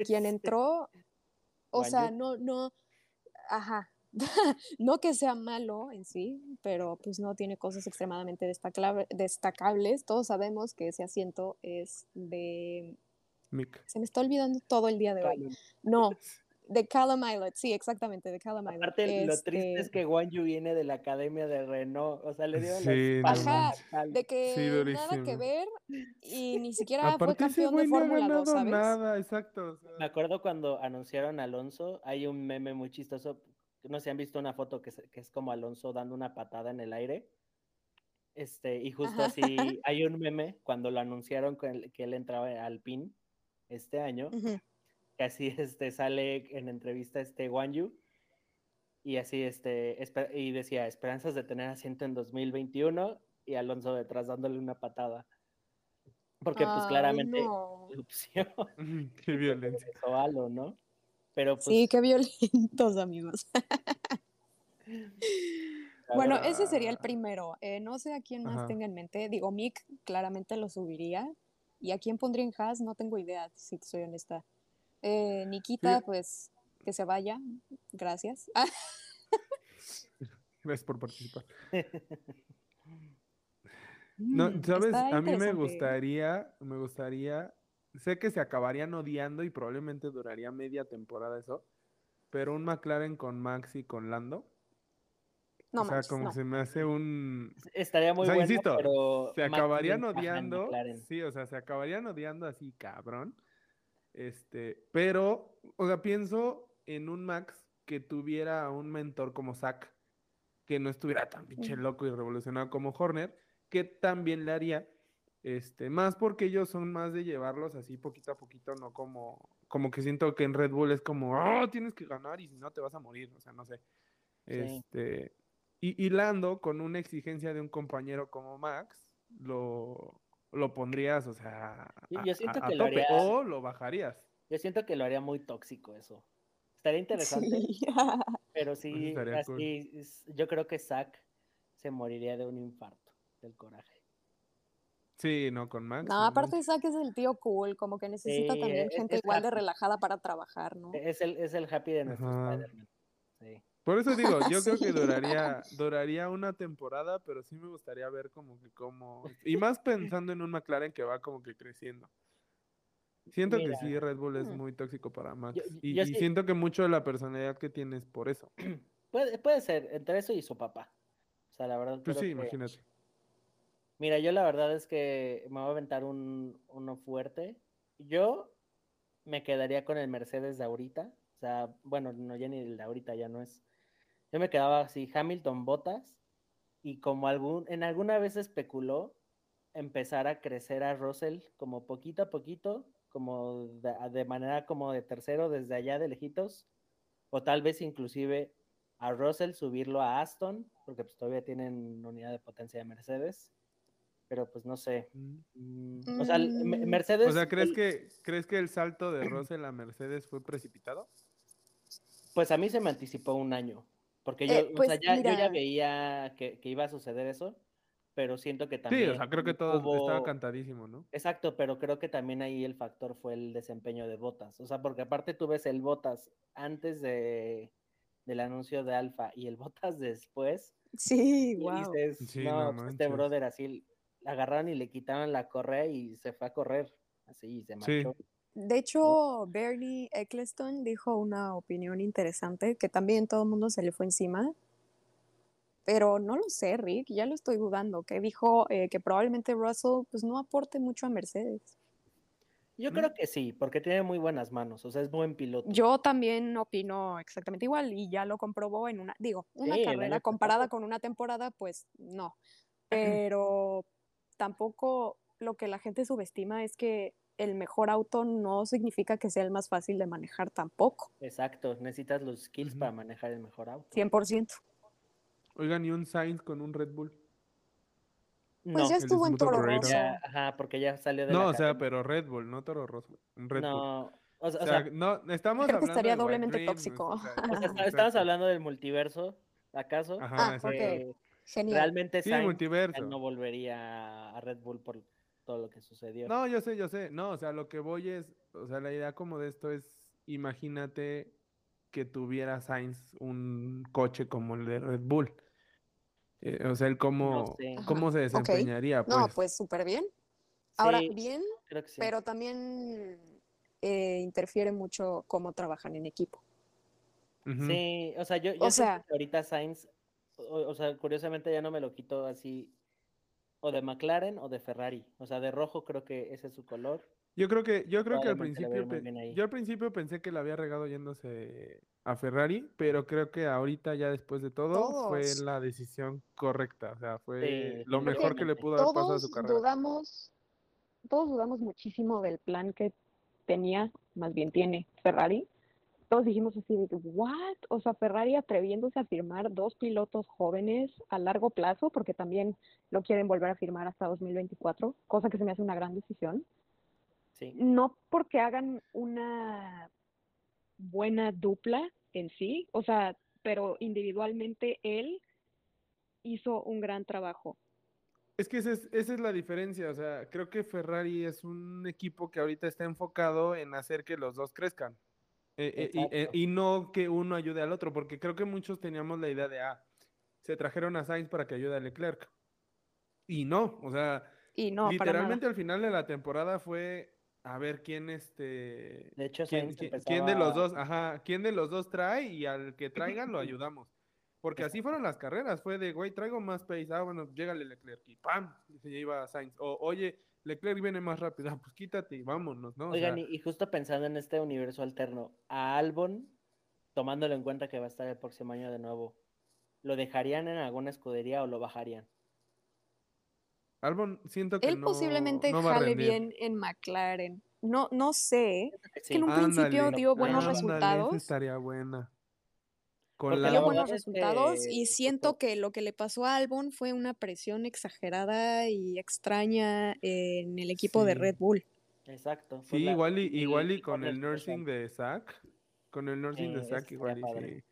quien entró, o sea, no, no, ajá, no que sea malo en sí, pero pues no tiene cosas extremadamente destacable- destacables. Todos sabemos que ese asiento es de, Mick. se me está olvidando todo el día de hoy. No, de Callum Islet, sí, exactamente, de Callum Islet. Aparte, lo triste es Este, que Guan Yu viene de la academia de Renault. O sea, le dieron Sí, la al- de que Sí, nada que ver y ni siquiera fue Aparte ese campeón de güey no ha Fórmula 2, ganado ¿sabes? nada, exacto. o sea, Me acuerdo cuando anunciaron a Alonso, hay un meme muy chistoso. No sé si han visto una foto que, se- que es como Alonso dando una patada en el aire. Este, y justo Ajá. así, hay un meme cuando lo anunciaron que él, que él entraba al PIN este año, Ujú. Que así este, sale en entrevista este Guan Yu, y así este, y decía, esperanzas de tener asiento en 2021, y Alonso detrás dándole una patada. Porque pues Ay, claramente no. Qué violencia. o algo, ¿no? Pero pues Sí, qué violentos, amigos. Bueno, verdad, ese sería el primero. Eh, no sé a quién más Ajá. tenga en mente. Digo, Mick claramente lo subiría. ¿Y a quién pondría en Haas? No tengo idea, si te soy honesta. Eh, Nikita, pues que se vaya. Gracias. Ah, Gracias por participar. No, mm, sabes, a mí me gustaría, me gustaría, sé que se acabarían odiando y probablemente duraría media temporada eso, pero un McLaren con Max y con Lando, No o sea, manches, como no. se me hace un, Estaría muy o sea, bueno, insisto, pero se acabarían odiando, sí, o sea, se acabarían odiando así, cabrón, este, pero, o sea, pienso en un Max que tuviera un mentor como Zack, que no estuviera tan pinche loco y revolucionado como Horner, que también le haría, este, más porque ellos son más de llevarlos así poquito a poquito, no como, como que siento que en Red Bull es como, oh, tienes que ganar y si no te vas a morir, o sea, no sé. Sí. Este, y, y Lando, con una exigencia de un compañero como Max, lo, lo pondrías, o sea, Yo- a, yo siento a- a que lo tope, haría- o lo bajarías. Yo siento que lo haría muy tóxico eso. Estaría interesante, Sí. pero sí, así, yo creo que Zack se moriría de un infarto del coraje. Sí, no, con Max. No, aparte. Zack es el tío cool, como que necesita Sí, también es- gente es igual de happy. relajada para trabajar, ¿no? Es el, es el happy de nuestro. Spider-Man. Sí. Por eso digo, yo creo que duraría, duraría una temporada, pero sí me gustaría ver como que cómo. Y más pensando en un McLaren que va como que creciendo. Siento Mira. que sí, Red Bull es Mm. muy tóxico para Max. Yo- y, yo y sí- siento que mucho de la personalidad que tiene es por eso. Puede, puede ser, entre eso y su papá. O sea, la verdad. Pues sí, que- imagínate. Mira, yo la verdad es que me voy a aventar un, uno fuerte. Yo me quedaría con el Mercedes de ahorita. O sea, bueno, no, ya ni el de ahorita ya no es. Yo me quedaba así, Hamilton Botas. Y como algún, en alguna vez especuló empezar a crecer a Russell como poquito a poquito, como de, de manera como de tercero desde allá de lejitos. O tal vez inclusive a Russell subirlo a Aston, porque pues todavía tienen unidad de potencia de Mercedes pero pues no sé. Mm. O sea, Mm. Me- Mercedes. O sea, ¿crees el- que, ¿crees que el salto de Russell a Mercedes fue precipitado? Pues a mí se me anticipó un año, porque yo, Eh, o sea, pues, ya, yo ya veía que, que iba a suceder eso, pero siento que Sí, también o sea, creo que todo hubo- estaba cantadísimo, ¿no? Exacto, pero creo que también ahí el factor fue el desempeño de Botas. O sea, porque aparte tú ves el Botas antes de, del anuncio de Alfa y el Botas después, Sí, y wow. dices, Sí, no, no pues, este brother así agarraron y le quitaron la correa y se fue a correr. Así, y se Sí. De hecho, Bernie Eccleston dijo una opinión interesante que también todo el mundo se le fue encima. Pero no lo sé, Rick, ya lo estoy dudando, que dijo eh, que probablemente Russell pues no aporte mucho a Mercedes. Yo ¿Mm? creo que sí, porque tiene muy buenas manos, o sea, es buen piloto. Yo también opino exactamente igual y ya lo comprobó en una, digo, una Sí, carrera pasado. comparada con una temporada, pues no. Pero tampoco lo que la gente subestima es que el mejor auto no significa que sea el más fácil de manejar tampoco, Exacto, necesitas los skills para manejar el mejor auto. 100%. Oigan, y un Sainz con un Red Bull. Pues No, ya estuvo en Toro. Rosso. ya, ajá, porque ya salió de la No, o sea, pero Red Bull, no Toro Rosso. Un Red Bull. No, o sea, O sea, no, estamos Creo que hablando estaría doblemente Dream, tóxico. o sea, o sea, está- exacto. estamos hablando del multiverso, ¿acaso? Ajá, Ah, Genial. realmente Sí, Sainz multiverso. no volvería a Red Bull por todo lo que sucedió. No, yo sé, yo sé. No, o sea, lo que voy es, o sea, la idea como de esto es, imagínate que tuviera Sainz un coche como el de Red Bull. Eh, o sea, él cómo, sé. cómo se desempeñaría, pues. No, pues súper bien. Ahora, Sí, bien, sí. pero también eh, interfiere mucho cómo trabajan en equipo. Sí, o sea, yo, yo O sea- que ahorita Sainz, o, o sea, curiosamente ya no me lo quito así, o de McLaren o de Ferrari. O sea, de rojo creo que ese es su color. Yo creo que, yo creo que al principio, yo al principio pensé que la había regado yéndose a Ferrari, pero creo que ahorita ya después de todo fue la decisión correcta, o sea, fue Sí, lo mejor que le pudo haber pasado a su carrera. dudamos, todos dudamos muchísimo del plan que tenía, más bien tiene Ferrari. Todos dijimos así de, ¿what? O sea, Ferrari atreviéndose a firmar dos pilotos jóvenes a largo plazo, porque también lo quieren volver a firmar hasta 2024, cosa que se me hace una gran decisión. Sí. No porque hagan una buena dupla en sí, o sea, pero individualmente él hizo un gran trabajo. Es que esa es, esa es la diferencia, o sea, creo que Ferrari es un equipo que ahorita está enfocado en hacer que los dos crezcan. Eh, eh, y, eh, y no que uno ayude al otro, porque creo que muchos teníamos la idea de, ah, se trajeron a Sainz para que ayude a Leclerc. Y no, o sea, Y no, literalmente al final de la temporada fue a ver quién este De hecho, quién, Sainz quién- quién de los empezaba- dos, ajá, quién de los dos trae y al que traigan lo ayudamos. Porque así fueron las carreras, fue de, güey, traigo más pace, ah, bueno, llégale Leclerc y ¡pam! Y se iba Sainz. O, oye, Leclerc viene más rápido, ah, pues quítate y vámonos, ¿no? O Oigan, sea, y, y justo pensando en este universo alterno, a Albon, tomándolo en cuenta que va a estar el próximo año de nuevo, ¿lo dejarían en alguna escudería o lo bajarían? Albon siento que Él no, posiblemente no va a jale rendir. bien en McLaren. No, no sé. Es que en un principio dio buenos ándale, esa resultados. estaría buena. Con Porque la dio la buenos resultados que y siento que lo que le pasó a Albon fue una presión exagerada y extraña en el equipo de. Red Bull. Exacto. Sí, la- igual y, igual y y con el nursing de Zack, con el nursing de estaría igual y sí.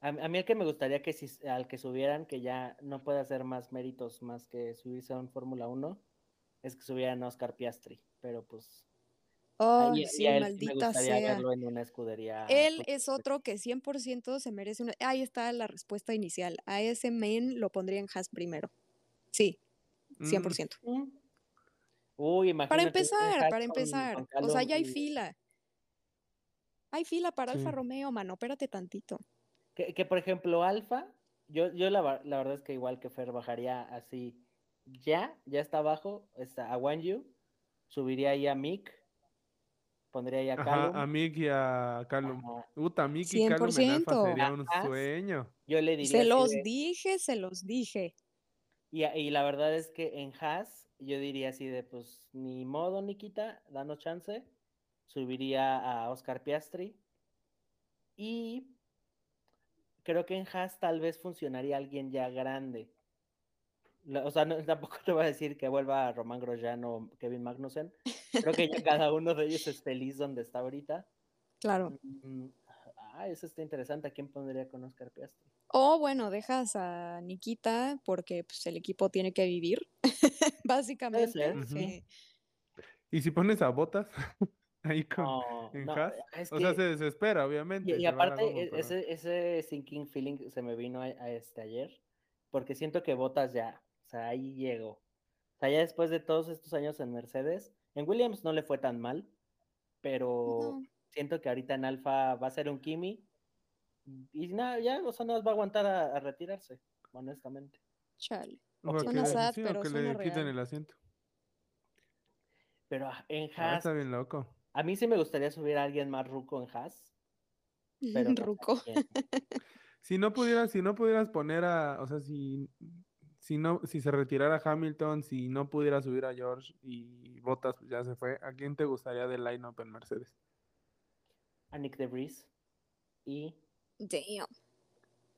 A, a mí el que me gustaría que si, al que subieran, que ya no puede hacer más méritos más que subirse a un Fórmula 1, es que subieran a Oscar Piastri, pero pues Oh, y- sí, él me maldita sea. verlo en una escudería. Él es otro que 100% se merece una... Ahí está la respuesta inicial. A ese men lo pondría en Haas primero. Sí, Mm, 100%. mm. Uy, imagínate. Para empezar, para empezar. con O sea, ya hay y- fila. Hay fila para Alfa. Romeo, mano. Espérate tantito. Que, que, por ejemplo, Alfa, yo, yo la, la verdad es que igual que Fer bajaría así, ya, ya está abajo, está a Wan Yu, subiría ahí a Mick, pondría ahí a Ajá, Callum. a Mick y a Callum. Ajá. Uta, Mick y Callum en Alfa 100%. sería un Ajá. sueño. Yo le diría Se los de- dije, se los dije. y, y la verdad es que en Haas, yo diría así de, pues, ni modo, Nikita, danos chance, subiría a Oscar Piastri, y creo que en Haas tal vez funcionaría alguien ya grande. O sea, no- tampoco te voy a decir que vuelva Román Grosjean o Kevin Magnussen. Creo que ya cada uno de ellos es feliz donde está ahorita. Claro. Mm, Ah, eso está interesante. ¿A quién pondría con Oscar Piastri? O bueno, dejas a Nikita porque pues, el equipo tiene que vivir, básicamente. Y si pones a botas ahí con, No, en no, Haas, es o sea, se desespera, obviamente. Y, aparte, goma, e- pero- ese, ese sinking feeling se me vino a, a este ayer, porque siento que Botas ya, o sea, ahí llegó. O sea, ya después de todos estos años en Mercedes, en Williams no le fue tan mal, pero No. siento que ahorita en Alfa va a ser un Kimi y nada, ya, o sea, no va a aguantar a, a retirarse, honestamente. Chale. o que- sad, sí, o pero que suena le quiten real. el asiento. Pero ah, en Ah, Haas, está bien loco. a mí sí me gustaría subir a alguien más ruco en Haas, pero Ruco. Si no pudieras, si no pudieras poner a, o sea, si, si no, si se retirara Hamilton, si no pudiera subir a George y Bottas pues ya se fue, ¿a quién te gustaría del line-up en Mercedes? a Nick DeVries y Damn.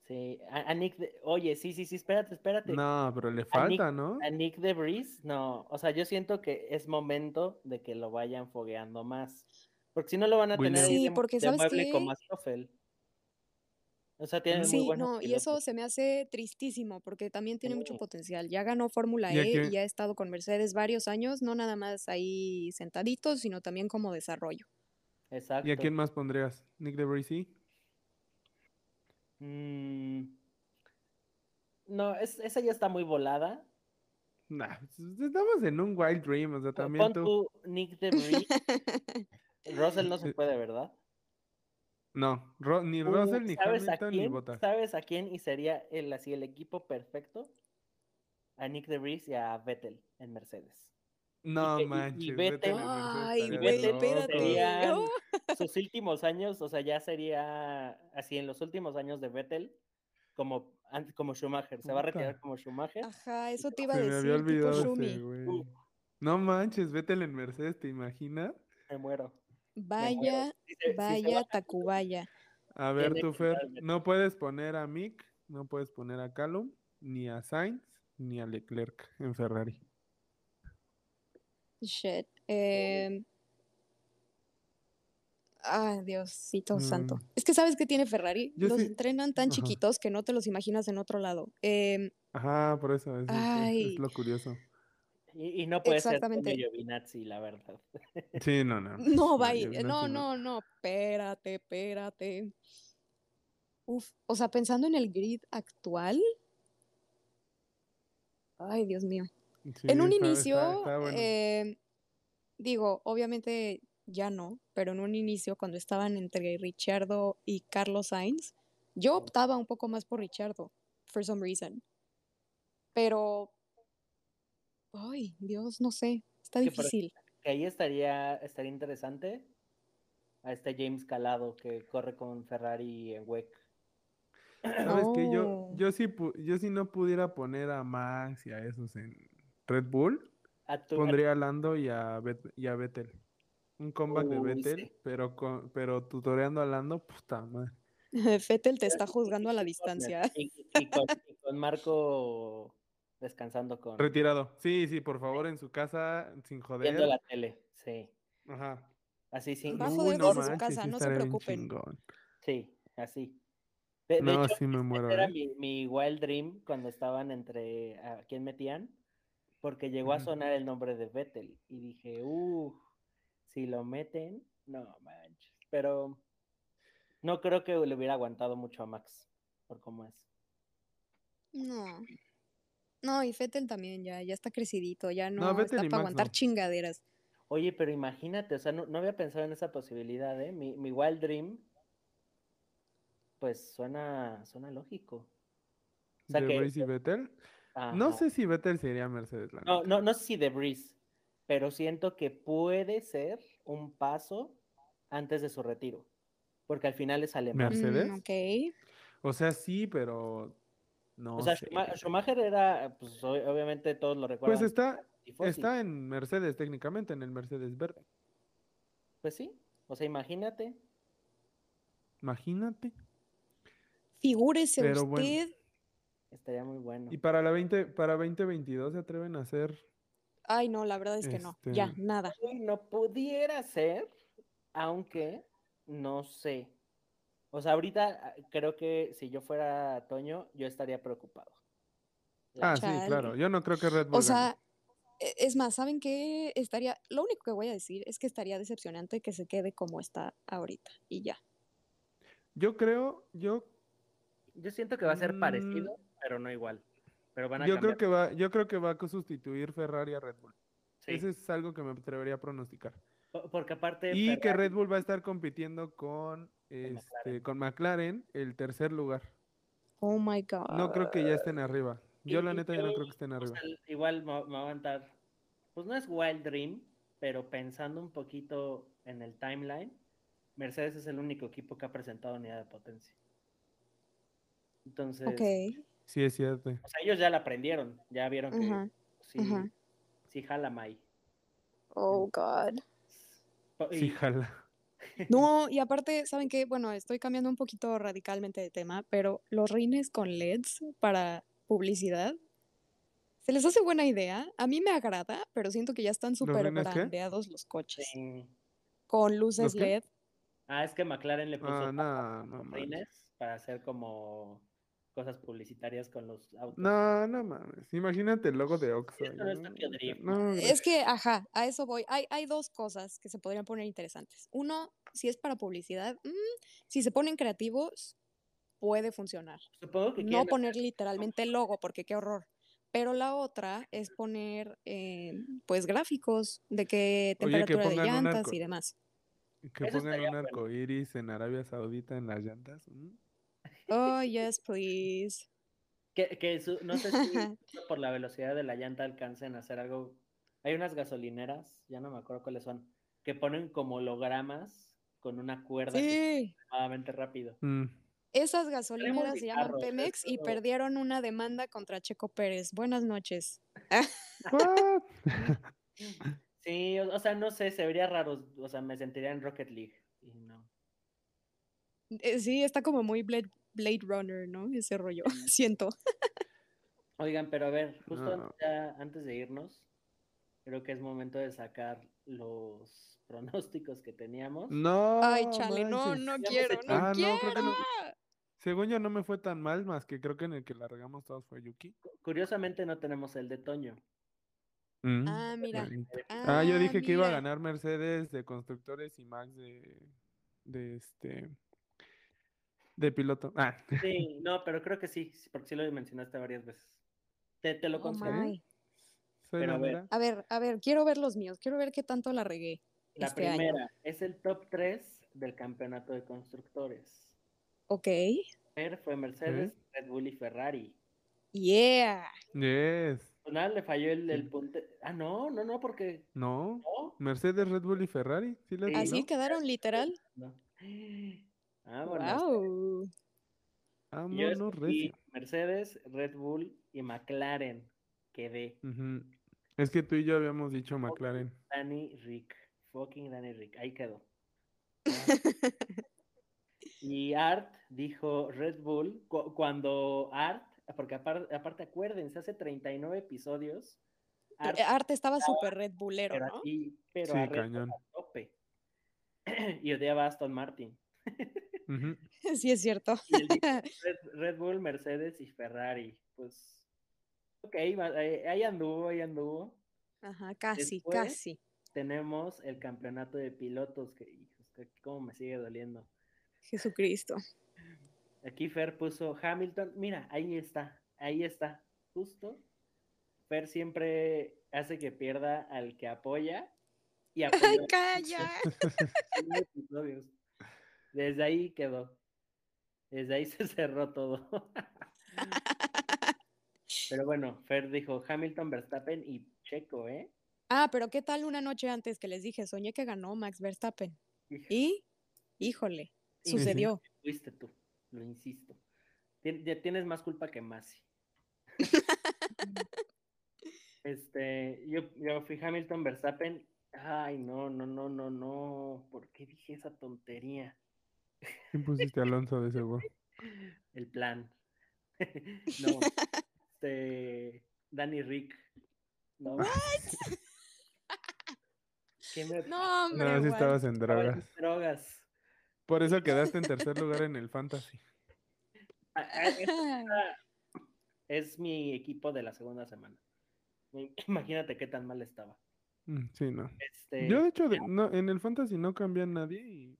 Sí, a, a Nick, de- oye, sí, sí, sí, espérate, espérate. No, pero le A Nick- falta, ¿no? A Nick DeVries, no, o sea, yo siento que es momento de que lo vayan fogueando más, porque si no lo van a tener Williams. ahí Sí, de, porque de ¿sabes mueble qué? como a Stoffel. O sea, tiene muy Sí, buenos no, y eso pilotos. se me hace tristísimo porque también tiene mucho potencial. Ya ganó Fórmula ¿Y a E y ha estado con Mercedes varios años, no nada más ahí sentaditos, sino también como desarrollo. Exacto. ¿Y a quién más pondrías? ¿Nick DeVries? sí? Mm, No, es- esa ya está muy volada. Nah, pues, estamos en un wild dream, o sea, Pon también tú. tú Nick DeVries. Russell no se Eh, puede, ¿verdad? No, Ro- ni Russell, ni ¿sabes a ni? Bottas. ¿Sabes a quién? Y sería el, así el equipo perfecto. A Nick DeVries y a Vettel en Mercedes. No que- y- y manches, Vettel- Vettel en Mercedes Ay, güey, espérate. Sus últimos años, o sea, ya sería así en los últimos años de Vettel, como, como Schumacher. Se va a retirar como Schumacher. Ajá, eso te iba a Se me había decir, tipo olvidado ese. Uh. No manches, Vettel en Mercedes, ¿te imaginas? Me muero. Vaya, vaya, Tacubaya. A ver, tú, Fer, no puedes poner a Mick, no puedes poner a Callum, ni a Sainz, ni a Leclerc en Ferrari. Shit. em, Ay, Diosito santo. Mm. Es que sabes que tiene Ferrari. Yo los sí- entrenan tan Ajá. chiquitos que no te los imaginas en otro lado. Em, Ajá, por eso, es, es lo curioso. Y, y no puede Exactamente. ser Giovinazzi, la verdad. Sí, no, no. No, no, vaya, no, no, no, espérate, espérate. Uf, o sea, pensando en el grid actual. Ay, Dios mío. Sí, En un está- está- inicio, está bueno. eh, digo, obviamente ya no, pero en un inicio, cuando estaban entre Richardo y Carlos Sainz, yo optaba un poco más por Richardo, for some reason. Pero, ay, Dios, no sé, está Que difícil. Que ahí estaría, estaría interesante a este James Calado que corre con Ferrari en WEC. ¿Sabes qué? Yo, Oh. yo, sí, yo si no pudiera poner a Max y a esos en Red Bull, A tu- a- pondría a Lando y a, Bet- y a Vettel. Un comeback de Vettel, sí. pero, con, pero tutoreando a Lando, puta madre. Fettel te está juzgando a la distancia. Y, y con, y con Marco descansando con Retirado. Sí, sí, por favor, en su casa, sin joder. viendo la tele. Sí. Ajá. Así sí. Va a Uy, joder no desde su casa, sí no se preocupen. Sí, así. De, de No, hecho, sí me muero, era ¿eh? mi, mi wild dream cuando estaban entre a quién metían, porque llegó a sonar el nombre de Vettel y dije, uh, si lo meten, no manches. Pero no creo que le hubiera aguantado mucho a Max por cómo es. No. No, y Fettel también ya, ya está crecidito, ya No, está para aguantar no. chingaderas. Oye, pero imagínate, o sea, no, no había pensado en esa posibilidad, ¿eh? Mi, mi wild dream, pues suena, suena lógico. O sea ¿De que, y Vettel? No sé si Vettel sería Mercedes, la No, no, no sé si de Breeze, pero siento que puede ser un paso antes de su retiro, porque al final es alemán. ¿Mercedes? Mm, ok. O sea, sí, pero no o sea, sé. Schumacher era, pues obviamente todos lo recuerdan. Pues está, está en Mercedes técnicamente, en el Mercedes verde. Pues sí, o sea, imagínate. Imagínate. Figúrese Pero bueno. usted Estaría muy bueno. Y para la 20, para 2022 se atreven a hacer. Ay, no, la verdad es que no. Ya, Este- nada. Uy, No pudiera ser, aunque no sé. O sea, ahorita ah, creo que si yo fuera Toño, yo estaría preocupado. La Ah, sí, claro. Yo no creo que Red Bull. O sea, e- es más, ¿saben qué? Estaría, lo único que voy a decir es que estaría decepcionante que se quede como está ahorita y ya. Yo creo, yo, Yo siento que va a ser Mm. parecido, pero no igual. Pero van a yo cambiar. creo que va, yo creo que va a sustituir Ferrari a Red Bull. Sí, Ese es algo que me atrevería a pronosticar. po- Porque aparte. Y que Red Bull va a estar compitiendo con, este, con McLaren el tercer lugar. Oh my God. No creo que ya estén arriba. Yo Y- la neta ya no yo, creo que estén o arriba. sea, igual me, me va a aventar. Pues no es Wild Dream, pero pensando un poquito en el timeline, Mercedes es el único equipo que ha presentado unidad de potencia. Entonces, Ok. Sí, es cierto. o sea, ellos ya la aprendieron, ya vieron que sí, sí jala Mai. Oh God. Po- Sí, jala. No, y aparte, ¿saben qué? Bueno, estoy cambiando un poquito radicalmente de tema, pero los rines con LEDs para publicidad, ¿se les hace buena idea? A mí me agrada, pero siento que ya están súper rines qué? brandeados los coches. sí. Con luces. LED. Ah, es que McLaren le puso Ah, no, no rines para hacer como cosas publicitarias con los autos. No, no mames. Imagínate el logo de Oxxo. Esto no es Es que, ajá, a eso voy. Hay, hay dos cosas que se podrían poner interesantes. Uno, si es para publicidad, mm, si se ponen creativos, puede funcionar. Supongo que No poner literalmente el logo, porque qué horror. Pero la otra es poner, eh, pues, gráficos de qué Oye, que temperatura de llantas y demás. Que Eso pongan un bueno. arco iris en Arabia Saudita en las llantas. ¿mm? Oh, yes, please. Que, que su- no sé si por la velocidad de la llanta alcancen a hacer algo. Hay unas gasolineras, ya no me acuerdo cuáles son, que ponen como hologramas con una cuerda Sí, extremadamente rápido. Mm. esas gasolineras se llaman Pemex y perdieron una demanda contra Checo Pérez. Buenas noches. Sí, o, o sea, no sé, se vería raro. O sea, me sentiría en Rocket League. Y no. Eh, Sí, está como muy Blade, Runner, ¿no? Ese rollo, siento. Oigan, pero a ver, justo No. antes, ya- antes de irnos, creo que es momento de sacar los pronósticos que teníamos. No. Ay, chale, no, no quiero, no Ah, no, quiero. creo que no. Según yo no me fue tan mal, más que creo que en el que la regamos todos fue Yuki. Curiosamente no tenemos el de Toño. Mm, Ah, mira. bonito. Ah, yo Ah, dije que iba a ganar Mercedes de constructores y Max de, de este de piloto. Ah, Sí, no, pero creo que sí, porque sí lo mencionaste varias veces. Te, te lo Oh, concedo. Pero a ver. A ver, a ver, quiero ver los míos, quiero ver qué tanto la regué La este año. primera es el top 3 del campeonato de constructores. Ok, fue Mercedes, Red Bull y Ferrari. yeah. Yes. Pues nada, le falló el, el punto. Ah, no, no, no, porque No. no. Mercedes, Red Bull y Ferrari. ¿Sí? ¿Así quedaron literal? no. Ah, bueno. Wow. Vámonos, recio. Mercedes, Red Bull y McLaren. Quedé. Es que tú y yo habíamos dicho McLaren. Danny Rick. Fucking Danny Rick. Ahí quedó. Y Art dijo Red Bull cu- cuando Art, porque apar- aparte acuérdense, hace 39 episodios, Art Eh, Arte estaba súper Red Bullero, era ¿no? así, pero Sí, a Red cañón. a tope. y odiaba a Aston Martin. Sí, es cierto. Y Red, Red Bull, Mercedes y Ferrari. Pues, ok, ahí, anduvo, ahí anduvo. Ajá, casi, Después- casi. Tenemos el campeonato de pilotos, que, hijos, que cómo me sigue doliendo. Jesucristo. Aquí Fer puso Hamilton. Mira, ahí está, ahí está, justo. Fer siempre hace que pierda al que apoya y apoya ¡Ay, calla! Desde ahí quedó. Desde ahí se cerró todo. Pero bueno, Fer dijo Hamilton, Verstappen y Checo, ¿eh? Ah, pero ¿qué tal una noche antes que les dije? Soñé que ganó Max Verstappen. Y, híjole, Sí, sí, sí. sucedió. Fuiste tú, lo insisto. Tien- ya tienes más culpa que Masi. este, yo, yo fui Hamilton, Verstappen. Ay, no, no, no, no, no. ¿Por qué dije esa tontería? ¿Quién pusiste a Alonso de seguro? El plan. no. Este. Danny Rick. No. ¿Qué me No, hombre, No, si Juan. estabas en Estaba en drogas. drogas. Por eso quedaste en tercer lugar en el fantasy. Ah, ah, esta Es mi equipo de la segunda semana. Imagínate qué tan mal estaba. Mm, Sí, no. Este, Yo, de hecho, de- no, en el fantasy no cambié a nadie y...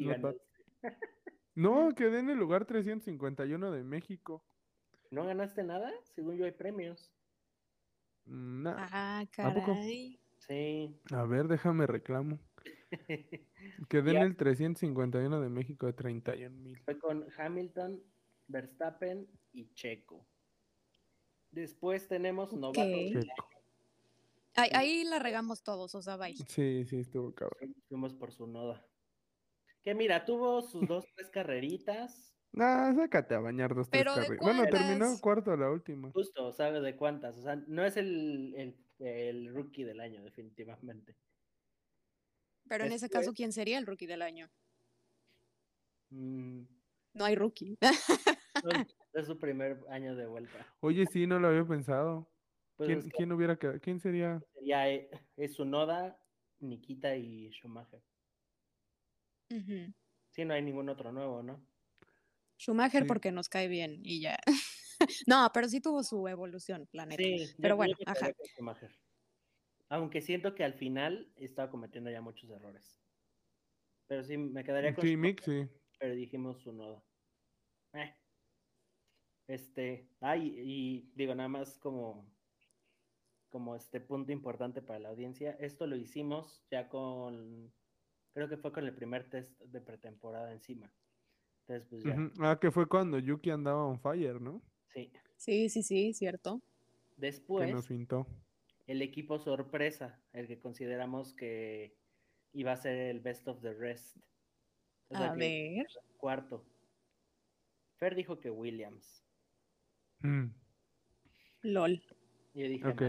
y no, ganó. No, quedé en el lugar 351 de México. ¿No ganaste nada? Según yo hay premios. Mm, nah. Ah, ¿A poco? caray. Sí. A ver, déjame reclamo. Quedé en el 351 de México de 31 mil. Fue con Hamilton, Verstappen y Checo. Después tenemos novato. Ok. Ahí, ahí la regamos todos, o sea, bye. Sí, sí, estuvo cabrón. Fuimos por su noda. Que mira, tuvo sus dos, tres carreritas. Nah, sácate a bañar dos, tres ¿de carreras. Bueno, terminó cuarto la última. Justo, ¿sabe de cuántas? O sea, no es el, el, el rookie del año, definitivamente. Pero en ese caso, ¿quién sería el rookie del año? Mm, No hay rookie. es su primer año de vuelta. Oye, sí, no lo había pensado. Pues ¿Quién, es que quién hubiera quedado? ¿Quién sería? sería, eh, es su noda, Nikita y Schumacher. Sí, no hay ningún otro nuevo, ¿no? Schumacher Sí. porque nos cae bien y ya. no, pero sí tuvo su evolución, la neta. Sí, yo- pero bueno, ajá. Schumacher. Aunque siento que al final estaba cometiendo ya muchos errores. Pero sí, me quedaría con Sí, Mick, sí. pero dijimos su nodo. Eh. Este, ay, y digo nada más como como este punto importante para la audiencia, esto lo hicimos ya con creo que fue con el primer test de pretemporada encima. Entonces, pues ya. Ah, que fue cuando Yuki andaba on fire, ¿no? sí. Sí, sí, sí, cierto. Que Después nos pintó. el equipo sorpresa, el que consideramos que iba a ser el best of the rest. O sea, A que ver. cuarto. Fer dijo que Williams. Mm, LOL. Yo dije, ok.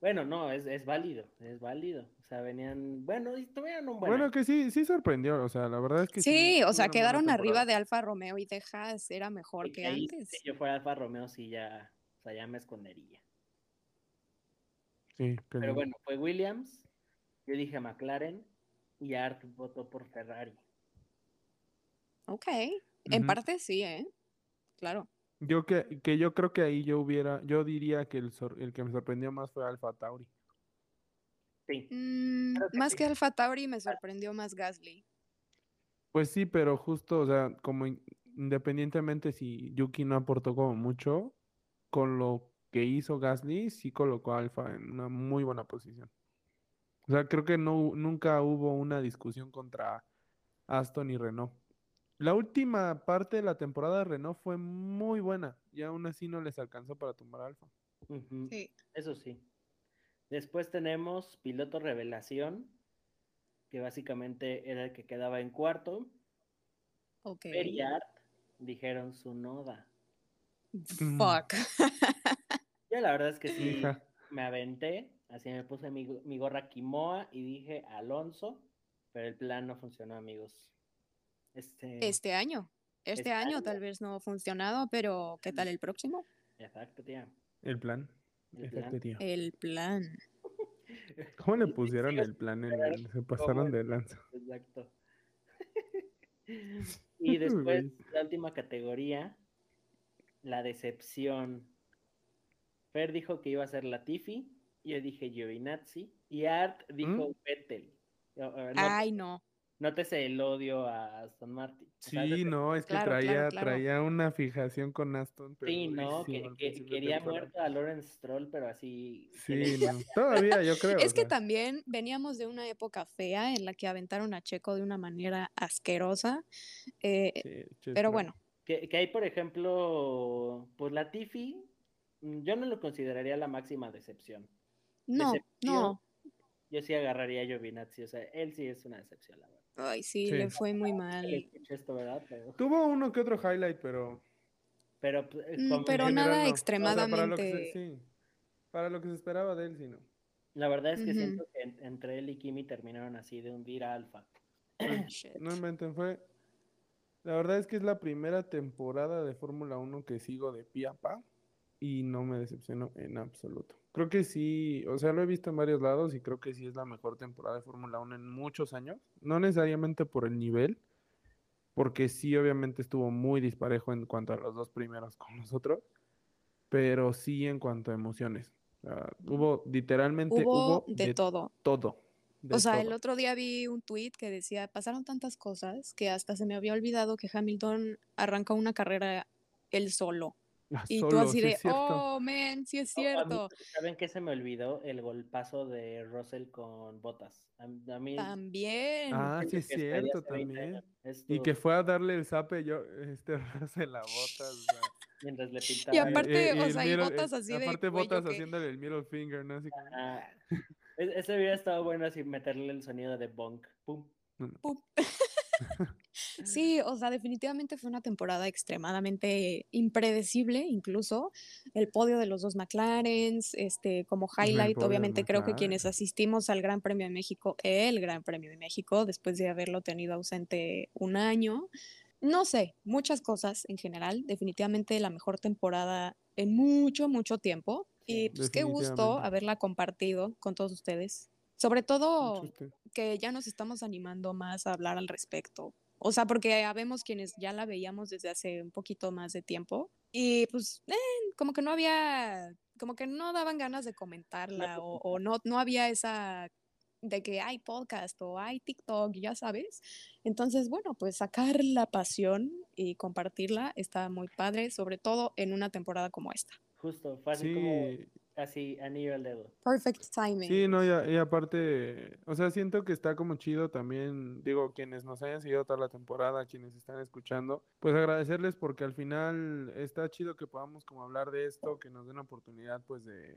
"No". bueno, no, es, es válido, es válido. O sea, venían, bueno, y tuvieron un buen Bueno, que sí, sí sorprendió. O sea, la verdad es que sí. Sí, o sea, quedaron arriba de Alfa Romeo y de Haas, era mejor Y que ahí, antes. Si yo fuera Alfa Romeo, sí ya, o sea, ya me escondería. Sí, Pero bueno, fue Williams, yo dije McLaren y Art votó por Ferrari. Ok. En parte sí, ¿eh? Claro. Yo que, que yo creo que ahí yo hubiera, yo diría que el, sor- el que me sorprendió más fue Alfa Tauri. Sí, Mm, que más sí. que Alfa Tauri me sorprendió más Gasly. Pues sí, pero justo, o sea, como in- independientemente si Yuki no aportó como mucho, con lo que hizo Gasly, sí colocó a Alfa en una muy buena posición. O sea, creo que no, nunca hubo una discusión contra Aston y Renault. La última parte de la temporada de Renault fue muy buena y aún así no les alcanzó para tumbar a Alfa. Sí. eso sí. Después tenemos piloto revelación, que básicamente era el que quedaba en cuarto. Ok. Art dijeron su noda. Fuck. Yo la verdad es que sí Hija. me aventé, así me puse mi, mi gorra Kimoa y dije Alonso, pero el plan no funcionó, amigos. Este, Este año. Este Este año año. tal vez no ha funcionado, pero ¿qué tal el próximo? exacto, tía. El plan. El Exacto, plan. tío. El plan. ¿Cómo le pusieron el plan en el- Se pasaron de lanza. Exacto. y después, la última categoría, la decepción. Fer dijo que iba a ser Latifi, yo dije Giovinazzi, y Art dijo Vettel. O, no- Ay, no. Nótese el odio a Aston Martin. Sí, no, es que Claro, traía, claro. traía una fijación con Aston, pero Sí, no, que, quería muerto a Lawrence Stroll, pero así. Sí, no. Todavía yo creo. Es que sea, también veníamos de una época fea en la que aventaron a Checo de una manera asquerosa. eh, sí, pero no. bueno, Que, que hay, por ejemplo, pues Latifi, mm, yo no lo consideraría la máxima decepción. no, Decepción. no. Yo sí agarraría a Giovinazzi, o sea, él sí es una decepción, la verdad. Ay, sí, Sí. le fue muy mal. escuché esto, ¿verdad? Pero, Tuvo uno que otro highlight, pero. pero, pues, Mm, como- pero nada general no. O sea, para lo que extremadamente- se, sí, para lo que se esperaba de él, sí, no. la verdad es que siento que en- entre él y Kimi terminaron así de hundir a Alfa. Shit. No inventen, fue. La verdad es que es la primera temporada de Fórmula 1 que sigo de pie a pa y no me decepcionó en absoluto. Creo que sí, o sea, lo he visto en varios lados y creo que sí es la mejor temporada de Fórmula 1 en muchos años. No necesariamente por el nivel, porque sí, obviamente estuvo muy disparejo en cuanto a los dos primeros con nosotros, pero sí en cuanto a emociones. Sea, hubo literalmente Hubo hubo de todo. todo. de O sea, el otro día vi un tweet que decía, pasaron tantas cosas que hasta se me había olvidado que Hamilton arrancó una carrera él solo. Y tú así sí de, oh, man, sí es No, a mí, cierto. ¿Saben qué se me olvidó? El golpazo de Russell con botas. A, a mí. También. Ah, sí es cierto hace 20 también. Y que fue a darle el zape yo, este se la botas. o mientras le Y pintaba. aparte, o el sea, y middle- botas así de Aparte botas que- haciéndole el middle finger, ¿no? Así como, Ah, e- ese hubiera estado bueno así meterle el sonido de bonk. Pum. Pum. Sí, o sea, definitivamente fue una temporada extremadamente impredecible, incluso el podio de los dos McLarens, este, como highlight, obviamente creo que quienes McLaren. asistimos al Gran Premio de México, el Gran Premio de México, después de haberlo tenido ausente un año, no sé, muchas cosas en general, definitivamente la mejor temporada en mucho, mucho tiempo, y pues qué gusto haberla compartido con todos ustedes. Sobre todo que ya nos estamos animando más a hablar al respecto. O sea, porque habemos quienes ya la veíamos desde hace un poquito más de tiempo y pues eh, como que no había, como que no daban ganas de comentarla o, o no, no había esa de que hay podcast o hay TikTok, ya sabes. Entonces, bueno, pues sacar la pasión y compartirla está muy padre, sobre todo en una temporada como esta. Justo, fue así como Sí, casi anillo al dedo. Perfect timing. sí, no, y, a- y aparte, o sea, siento que está como chido también, digo, quienes nos hayan seguido toda la temporada, quienes están escuchando, pues agradecerles porque al final está chido que podamos como hablar de esto, que nos den la oportunidad pues de,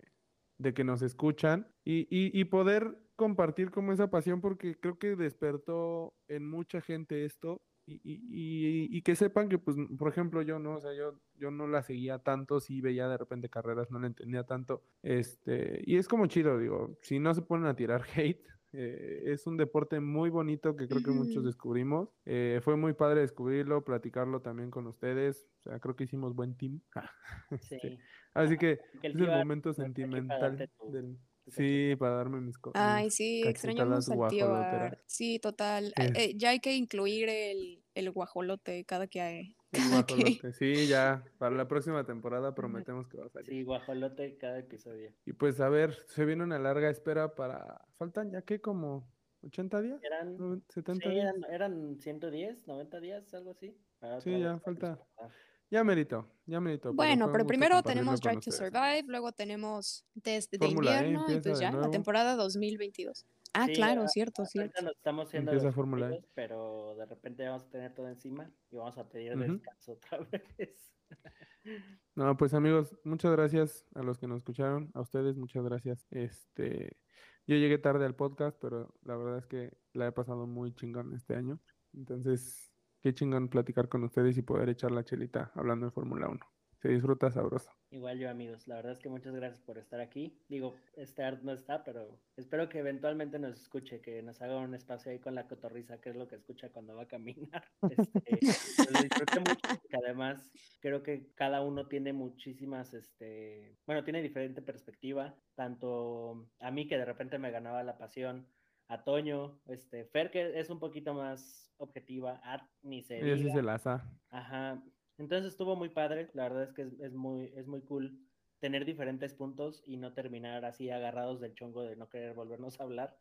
de que nos escuchan y, y, y poder compartir como esa pasión porque creo que despertó en mucha gente esto y, y, que sepan que, pues, por ejemplo, yo no, o sea, yo, yo no la seguía tanto, sí veía de repente carreras, no la entendía tanto, este, y es como chido, digo, si no se ponen a tirar hate, eh, es un deporte muy bonito que creo que muchos descubrimos, eh, fue muy padre descubrirlo, platicarlo también con ustedes, o sea, creo que hicimos buen team, Sí. Este, así que Que el es el momento sentimental del... Sí, para darme mis cosas. Ay, sí, extrañamos al tío Art. Sí, total. Eh, eh, ya hay que incluir el, el guajolote cada que hay. El guajolote. Sí, ya, para la próxima temporada prometemos que va a salir. Sí, guajolote cada episodio. Y pues a ver, se viene una larga espera para... Faltan ya que como 80 días, Eran, ¿No? 70 sí, días. eran, eran 110, 90 días, algo así. para Sí, ya falta. Ya merito, ya merito. Bueno, pero primero tenemos Drive to. Survive, luego tenemos Test de Fórmula E invierno y empieza pues ya la temporada 2022. Ah, Sí, claro, cierto, cierto. nos estamos haciendo Empieza los Fórmula E. pero de repente vamos a tener todo encima y vamos a pedir descanso otra vez. No, pues amigos, muchas gracias a los que nos escucharon, a ustedes muchas gracias. Este, yo llegué tarde al podcast, pero la verdad es que la he pasado muy chingón este año. Entonces, qué chingón platicar con ustedes y poder echar la chelita hablando de Fórmula 1. Se disfruta sabroso. Igual yo, amigos, la verdad es que muchas gracias por estar aquí. Digo, este art no está, pero espero que eventualmente nos escuche, que nos haga un espacio ahí con la cotorriza, que es lo que escucha cuando va a caminar. Este, lo disfruté mucho, porque además creo que cada uno tiene muchísimas, este, bueno, tiene diferente perspectiva, tanto a mí que de repente me ganaba la pasión, a Toño, este, Fer que es un poquito más objetiva, Art ni se Ella sí se la sa. Ajá. Entonces estuvo muy padre, la verdad es que es, es muy, es muy cool tener diferentes puntos y no terminar así agarrados del chongo de no querer volvernos a hablar,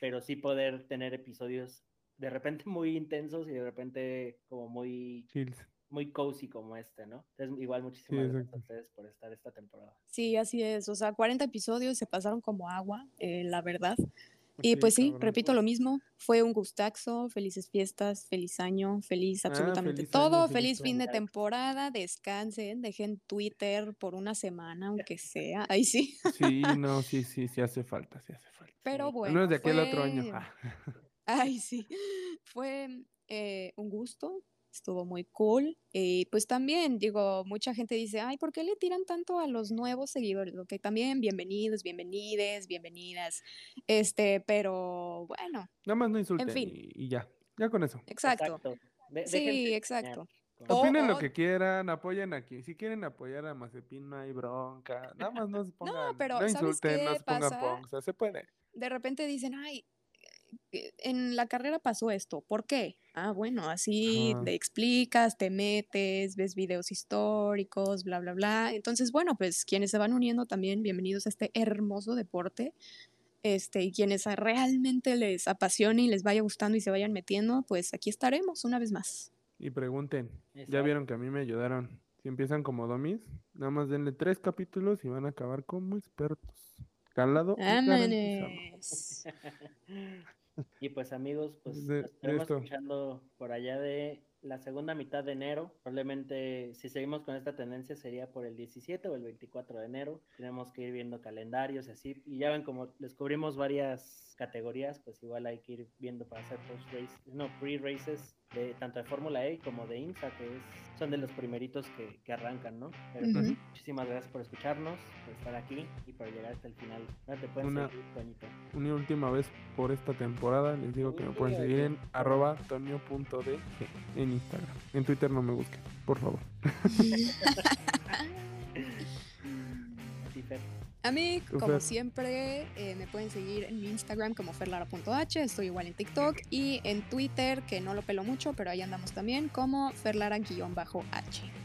pero sí poder tener episodios de repente muy intensos y de repente como muy, Chills. muy cozy como este, ¿no? Entonces igual Sí, muchísimas gracias a ustedes por estar esta temporada. Sí, así es. O sea, 40 episodios se pasaron como agua, eh, la verdad. Y pues sí, cabrón. repito lo mismo. Fue un gustazo, felices fiestas, feliz año, feliz Ah, absolutamente feliz todo, año, feliz feliz fin de temporada, descansen, dejen Twitter por una semana, aunque sea. Ahí sí. Sí, no, sí, sí, sí hace falta, sí hace falta. Pero Sí. bueno. Menos de aquí al otro año. fue- Ah. Ay, sí. Fue eh, un gusto, estuvo muy cool. Y pues también, digo, mucha gente dice, ay, ¿por qué le tiran tanto a los nuevos seguidores? Ok, también bienvenidos, bienvenides, bienvenidas. Este, pero bueno, Nada más no insulten fin. y, y ya. Ya con eso. exacto. De- Sí, exacto. O- Opinen lo o- que quieran, apoyen aquí. Si quieren apoyar a Mazepin, no hay bronca. Nada más no se pongan, pero no ¿sabes insulten, no qué se pongan pasa? pongs, se puede. De repente dicen, ay, eh, en la carrera pasó esto, ¿por qué? Ah, bueno, así Ajá. te explicas, te metes, ves videos históricos, bla, bla, bla. Entonces, bueno, pues quienes se van uniendo también, bienvenidos a este hermoso deporte. Este, y quienes realmente les apasione y les vaya gustando y se vayan metiendo, pues aquí estaremos una vez más. Y pregunten, ya vieron que a mí me ayudaron. Si empiezan como domis, nada más denle tres capítulos y van a acabar como expertos. Calado y. Y pues amigos, pues De- nos estaremos escuchando por allá de la segunda mitad de enero. Probablemente si seguimos con esta tendencia sería por el 17 o el 24 de enero. Tenemos que ir viendo calendarios y así. Y ya ven como descubrimos varias categorías, pues igual hay que ir viendo para hacer post race, no, pre-races de tanto de Fórmula E como de IMSA, que es, son de los primeritos que, que arrancan, ¿no? Pero pues, muchísimas gracias por escucharnos, por estar aquí y por llegar hasta el final. No te pueden Una- seguir, Toñito. Una última vez por esta temporada les digo que me pueden seguir en arroba tonio.dg en Instagram. En Twitter no me busquen, por favor. A ti, Fer. A mí, como Fer. siempre, eh, me pueden seguir en mi Instagram como ferlara.h, estoy igual en TikTok y en Twitter, que no lo pelo mucho, pero ahí andamos también, como ferlara-h.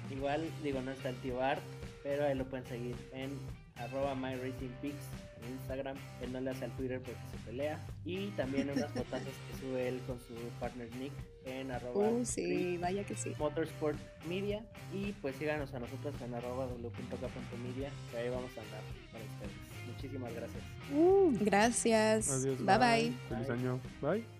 Igual, digo, no está el tío Art, pero ahí lo pueden seguir en arroba myracingpics en Instagram. Él no le hace al Twitter porque se pelea. Y también unas fotazos que sube él con su partner Nick en arroba Uh, sí, vaya que sí. Motorsport Media. Y pues síganos a nosotros en arroba w.k.media, que ahí vamos a andar para ustedes. Muchísimas gracias. Gracias. Adiós. bye. bye. Feliz Bye. año. Bye.